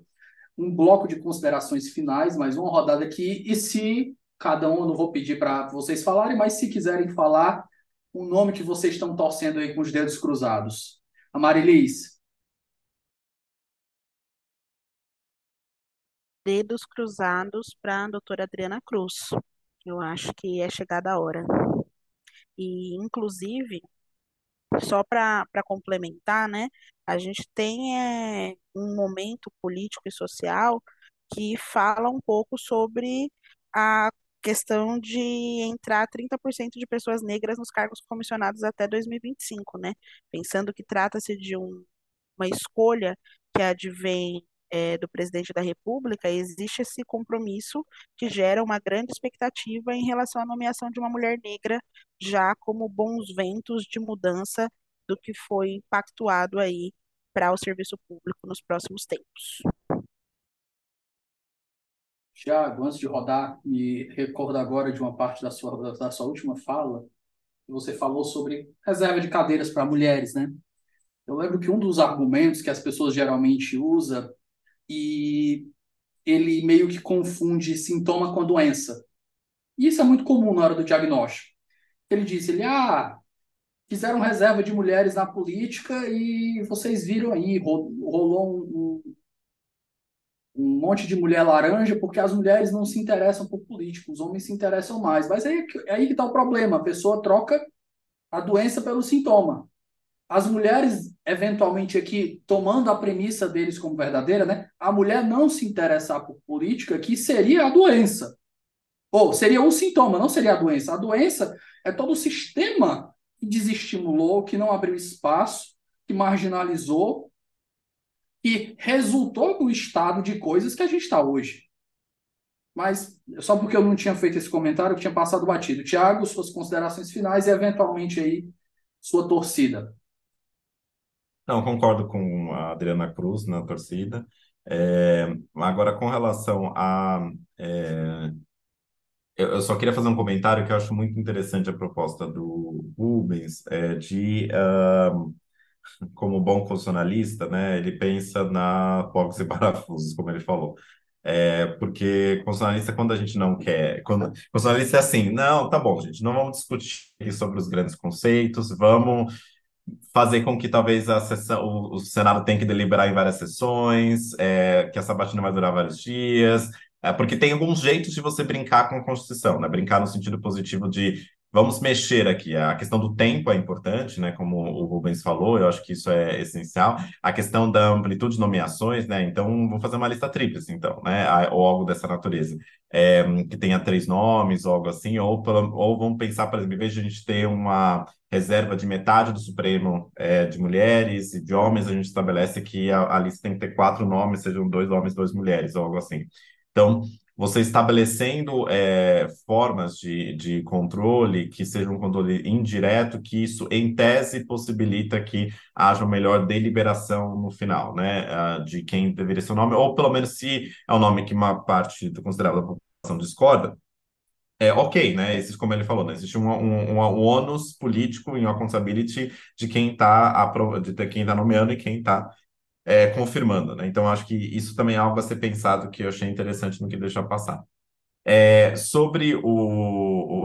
um bloco de considerações finais, mais uma rodada aqui. E se cada um, eu não vou pedir para vocês falarem, mas se quiserem falar o nome que vocês estão torcendo aí com os dedos cruzados. A dedos cruzados para a doutora Adriana Cruz. Eu acho que é chegada a hora. E, inclusive, só para complementar, né, a gente tem é, um momento político e social que fala um pouco sobre a questão de entrar 30% de pessoas negras nos cargos comissionados até 2025, né? Pensando que trata-se de um, uma escolha que advém é, do presidente da República, existe esse compromisso que gera uma grande expectativa em relação à nomeação de uma mulher negra, já como bons ventos de mudança do que foi pactuado aí para o serviço público nos próximos tempos. Tiago, antes de rodar, me recordo agora de uma parte da sua, da sua última fala, que você falou sobre reserva de cadeiras para mulheres, né? Eu lembro que um dos argumentos que as pessoas geralmente usam e ele meio que confunde sintoma com doença. E isso é muito comum na hora do diagnóstico. Ele diz, ele, ah, fizeram reserva de mulheres na política e vocês viram aí, rolou um, um monte de mulher laranja porque as mulheres não se interessam por políticos, os homens se interessam mais. Mas aí, é aí que está o problema, a pessoa troca a doença pelo sintoma. As mulheres, eventualmente aqui, tomando a premissa deles como verdadeira, né? A mulher não se interessar por política, que seria a doença. Ou seria o sintoma, não seria a doença. A doença é todo o sistema que desestimulou, que não abriu espaço, que marginalizou, e resultou no estado de coisas que a gente está hoje. Mas só porque eu não tinha feito esse comentário, eu tinha passado batido. Tiago, suas considerações finais e eventualmente aí sua torcida. Não, concordo com a Adriana Cruz na torcida. É, agora, com relação a. É, eu só queria fazer um comentário que eu acho muito interessante a proposta do Rubens, é, de, uh, como bom constitucionalista, né, ele pensa na POCs e parafusos, como ele falou. É, porque constitucionalista, quando a gente não quer. Quando, constitucionalista é assim, não, tá bom, gente, não vamos discutir sobre os grandes conceitos, vamos fazer com que talvez a sessão, o, o Senado tenha que deliberar em várias sessões, é, que essa batina vai durar vários dias, É, porque tem alguns jeitos de você brincar com a Constituição, né? Brincar no sentido positivo de vamos mexer aqui. A questão do tempo é importante, né? Como o Rubens falou, eu acho que isso é essencial. A questão da amplitude de nomeações, né? Então, vou fazer uma lista tríplice, então, né? Ou algo dessa natureza. É, que tenha três nomes, ou algo assim, ou, ou vamos pensar, por exemplo, em vez de a gente ter uma reserva de metade do Supremo é, de mulheres e de homens, a gente estabelece que a, a lista tem que ter quatro nomes, sejam dois homens, duas mulheres, ou algo assim. Então, você estabelecendo é, formas de, de controle que sejam um controle indireto, que isso, em tese, possibilita que haja uma melhor deliberação no final, né, de quem deveria ser o nome, ou pelo menos se é um nome que uma parte considerável da população discorda, é ok, né? Existe, como ele falou, né? Existe um, um, um, um ônus político em accountability de quem está de quem tá nomeando e quem está é, confirmando, né? Então, acho que isso também é algo a ser pensado que eu achei interessante no que deixar passar. É, sobre o, o,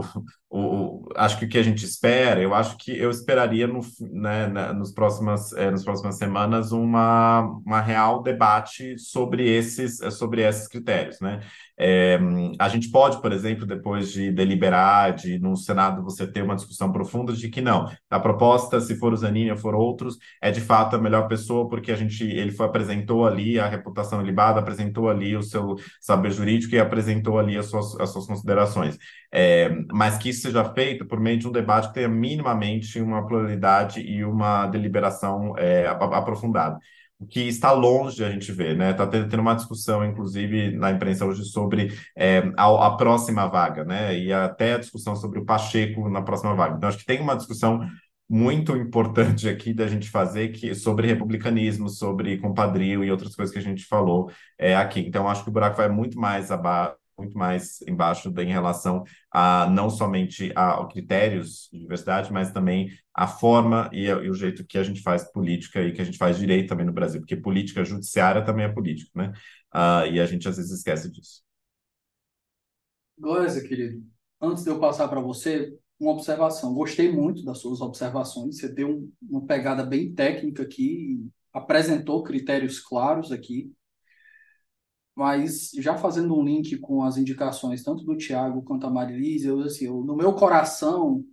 o, acho que o que a gente espera, eu acho que eu esperaria no, né, nos próximas, é, nas próximas semanas uma, uma real debate sobre esses, sobre esses critérios, né? É, a gente pode, por exemplo, depois de deliberar, de no Senado você ter uma discussão profunda de que não, a proposta, se for o Zanini ou for outros, é de fato a melhor pessoa, porque a gente, ele foi, apresentou ali a reputação ilibada, apresentou ali o seu saber jurídico e apresentou ali as suas, as suas considerações. É, mas que isso seja feito por meio de um debate que tenha minimamente uma pluralidade e uma deliberação é, aprofundada o que está longe de a gente ver, né? Está tendo, uma discussão, inclusive, na imprensa hoje sobre é, a, a, próxima vaga, né? E até a discussão sobre o Pacheco na próxima vaga. Então, acho que tem uma discussão muito importante aqui da gente fazer que sobre republicanismo, sobre compadrio e outras coisas que a gente falou é, aqui. Então, acho que o buraco vai muito mais abaixo muito mais embaixo em relação a não somente a, a critérios de diversidade, mas também a forma e, e, o jeito que a gente faz política e que a gente faz direito também no Brasil, porque política judiciária também é política, né? Uh, e a gente às vezes esquece disso. Glória, querido. Antes de eu passar para você, uma observação. Gostei muito das suas observações. Você deu um, uma pegada bem técnica aqui, apresentou critérios claros aqui. Mas já fazendo um link com as indicações tanto do Tiago quanto da Marilise, eu, assim, eu, no meu coração,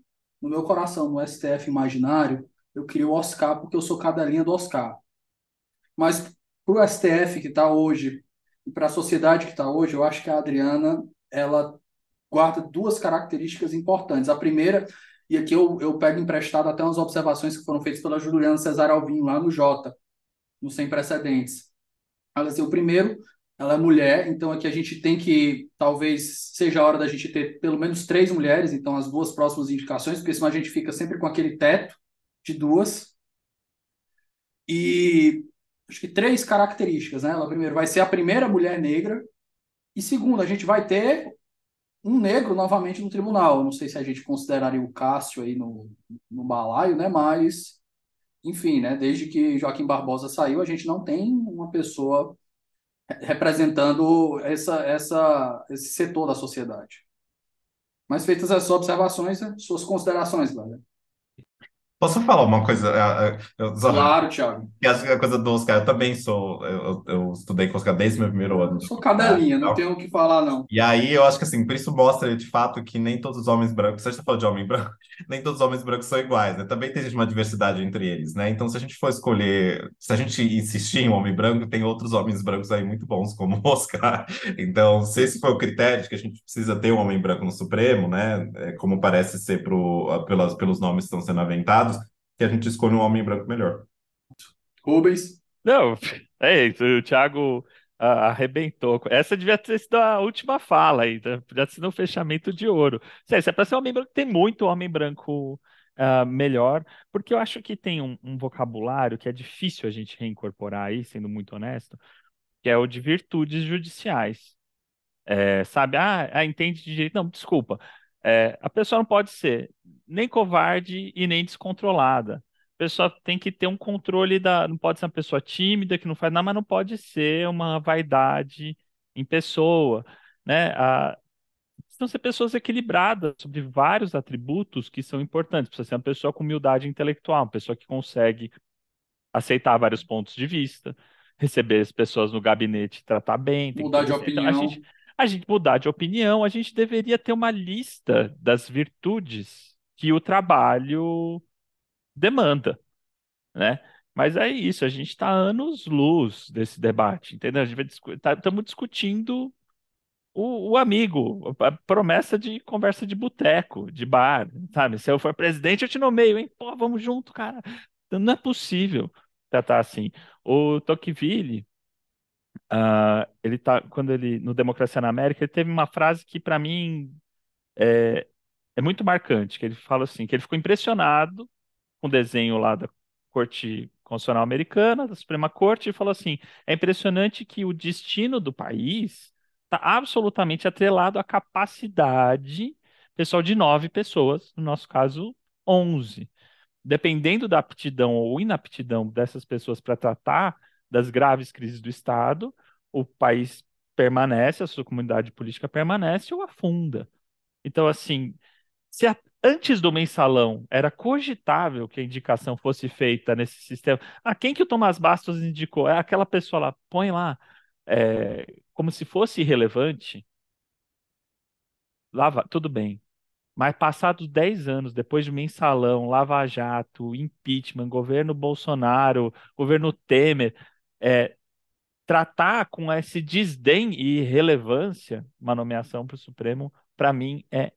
no meu coração, no STF imaginário, eu queria o Oscar porque eu sou cadelinha do Oscar. Mas para o STF que está hoje e para a sociedade que está hoje, eu acho que a Adriana ela guarda duas características importantes. A primeira, e aqui eu, eu pego emprestado até umas observações que foram feitas pela Juliana Cesar Alvim lá no Jota, no Sem Precedentes. Ela assim, o primeiro ela é mulher, então aqui a gente tem que, talvez seja a hora da gente ter pelo menos três mulheres, então as duas próximas indicações, porque senão a gente fica sempre com aquele teto de duas. E acho que três características, né? Ela primeiro vai ser a primeira mulher negra, e segundo, a gente vai ter um negro novamente no tribunal. Não sei se a gente consideraria o Cássio aí no, no balaio, né? Mas, enfim, né? Desde que Joaquim Barbosa saiu, a gente não tem uma pessoa representando essa, essa, esse setor da sociedade. Mas feitas as suas observações, suas considerações, galera. Posso falar uma coisa? Eu, claro, Thiago. E a coisa do Oscar, eu também sou. Eu, eu estudei com o Oscar desde meu primeiro ano. Eu sou cadelinha, não tenho o que falar, não. E aí eu acho que assim, por isso mostra de fato que nem todos os homens brancos, você está falando de homem branco, nem todos os homens brancos são iguais, né? Também tem uma diversidade entre eles, né? Então, se a gente for escolher, se a gente insistir em um homem branco, tem outros homens brancos aí muito bons, como o Oscar. Então, se esse for o critério de que a gente precisa ter um homem branco no Supremo, né? É, como parece ser pro, pelas, pelos nomes que estão sendo aventados que a gente escolha um homem branco melhor. Rubens? Não, é isso, o Thiago ah, arrebentou. Essa devia ter sido a última fala aí, tá? podia ser um fechamento de ouro. Se é para ser um homem branco, tem muito homem branco uh, melhor, porque eu acho que tem um, um, vocabulário que é difícil a gente reincorporar aí, sendo muito honesto, que é o de virtudes judiciais. É, sabe, ah, ah, entende de direito. Não, desculpa. É, a pessoa não pode ser nem covarde e nem descontrolada. A pessoa tem que ter um controle da. Não pode ser uma pessoa tímida que não faz nada, mas não pode ser uma vaidade em pessoa, né? A, precisam ser pessoas equilibradas sobre vários atributos que são importantes. Precisa ser uma pessoa com humildade intelectual, uma pessoa que consegue aceitar vários pontos de vista, receber as pessoas no gabinete, tratar bem, mudar de opinião. Então, a gente, a gente mudar de opinião, a gente deveria ter uma lista das virtudes que o trabalho demanda, né? Mas é isso, a gente está anos-luz desse debate, entendeu? A gente estamos tá, discutindo o, o, amigo, a promessa de conversa de boteco, de bar, sabe? Se eu for presidente, eu te nomeio, hein? Pô, vamos junto, cara. Não é possível tratar assim. O Tocqueville, uh, ele tá, quando ele, no Democracia na América, ele teve uma frase que, para mim, é, é muito marcante, que ele fala assim, que ele ficou impressionado com o desenho lá da Corte Constitucional Americana, da Suprema Corte, e falou assim, é impressionante que o destino do país está absolutamente atrelado à capacidade pessoal de nove pessoas, no nosso caso, onze. Dependendo da aptidão ou inaptidão dessas pessoas para tratar das graves crises do Estado, o país permanece, a sua comunidade política permanece ou afunda. Então, assim, se a, antes do mensalão era cogitável que a indicação fosse feita nesse sistema, ah, quem que o Tomás Bastos indicou? É aquela pessoa lá, põe lá, é, como se fosse irrelevante, lava, tudo bem. Mas passados 10 anos, depois de mensalão, Lava Jato, impeachment, governo Bolsonaro, governo Temer, é, tratar com esse desdém e irrelevância uma nomeação para o Supremo, para mim, é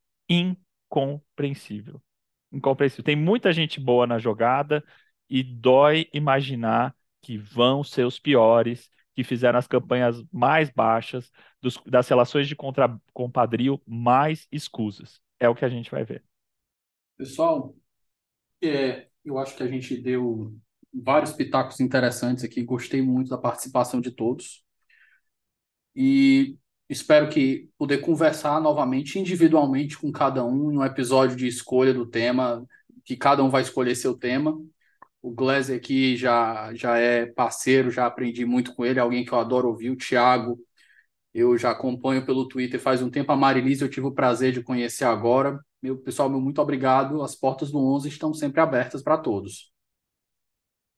incompreensível. Incompreensível. Tem muita gente boa na jogada e dói imaginar que vão ser os piores que fizeram as campanhas mais baixas, dos, das relações de contra, compadrio mais escusas. É o que a gente vai ver. Pessoal, é, eu acho que a gente deu vários pitacos interessantes aqui. Gostei muito da participação de todos. E espero que poder conversar novamente individualmente com cada um em um episódio de escolha do tema, que cada um vai escolher seu tema. O Glazer aqui já, já é parceiro, já aprendi muito com ele, alguém que eu adoro ouvir. O Thiago, eu já acompanho pelo Twitter faz um tempo. A Marilise eu tive o prazer de conhecer agora. Meu pessoal, meu muito obrigado. As portas do 11 estão sempre abertas para todos.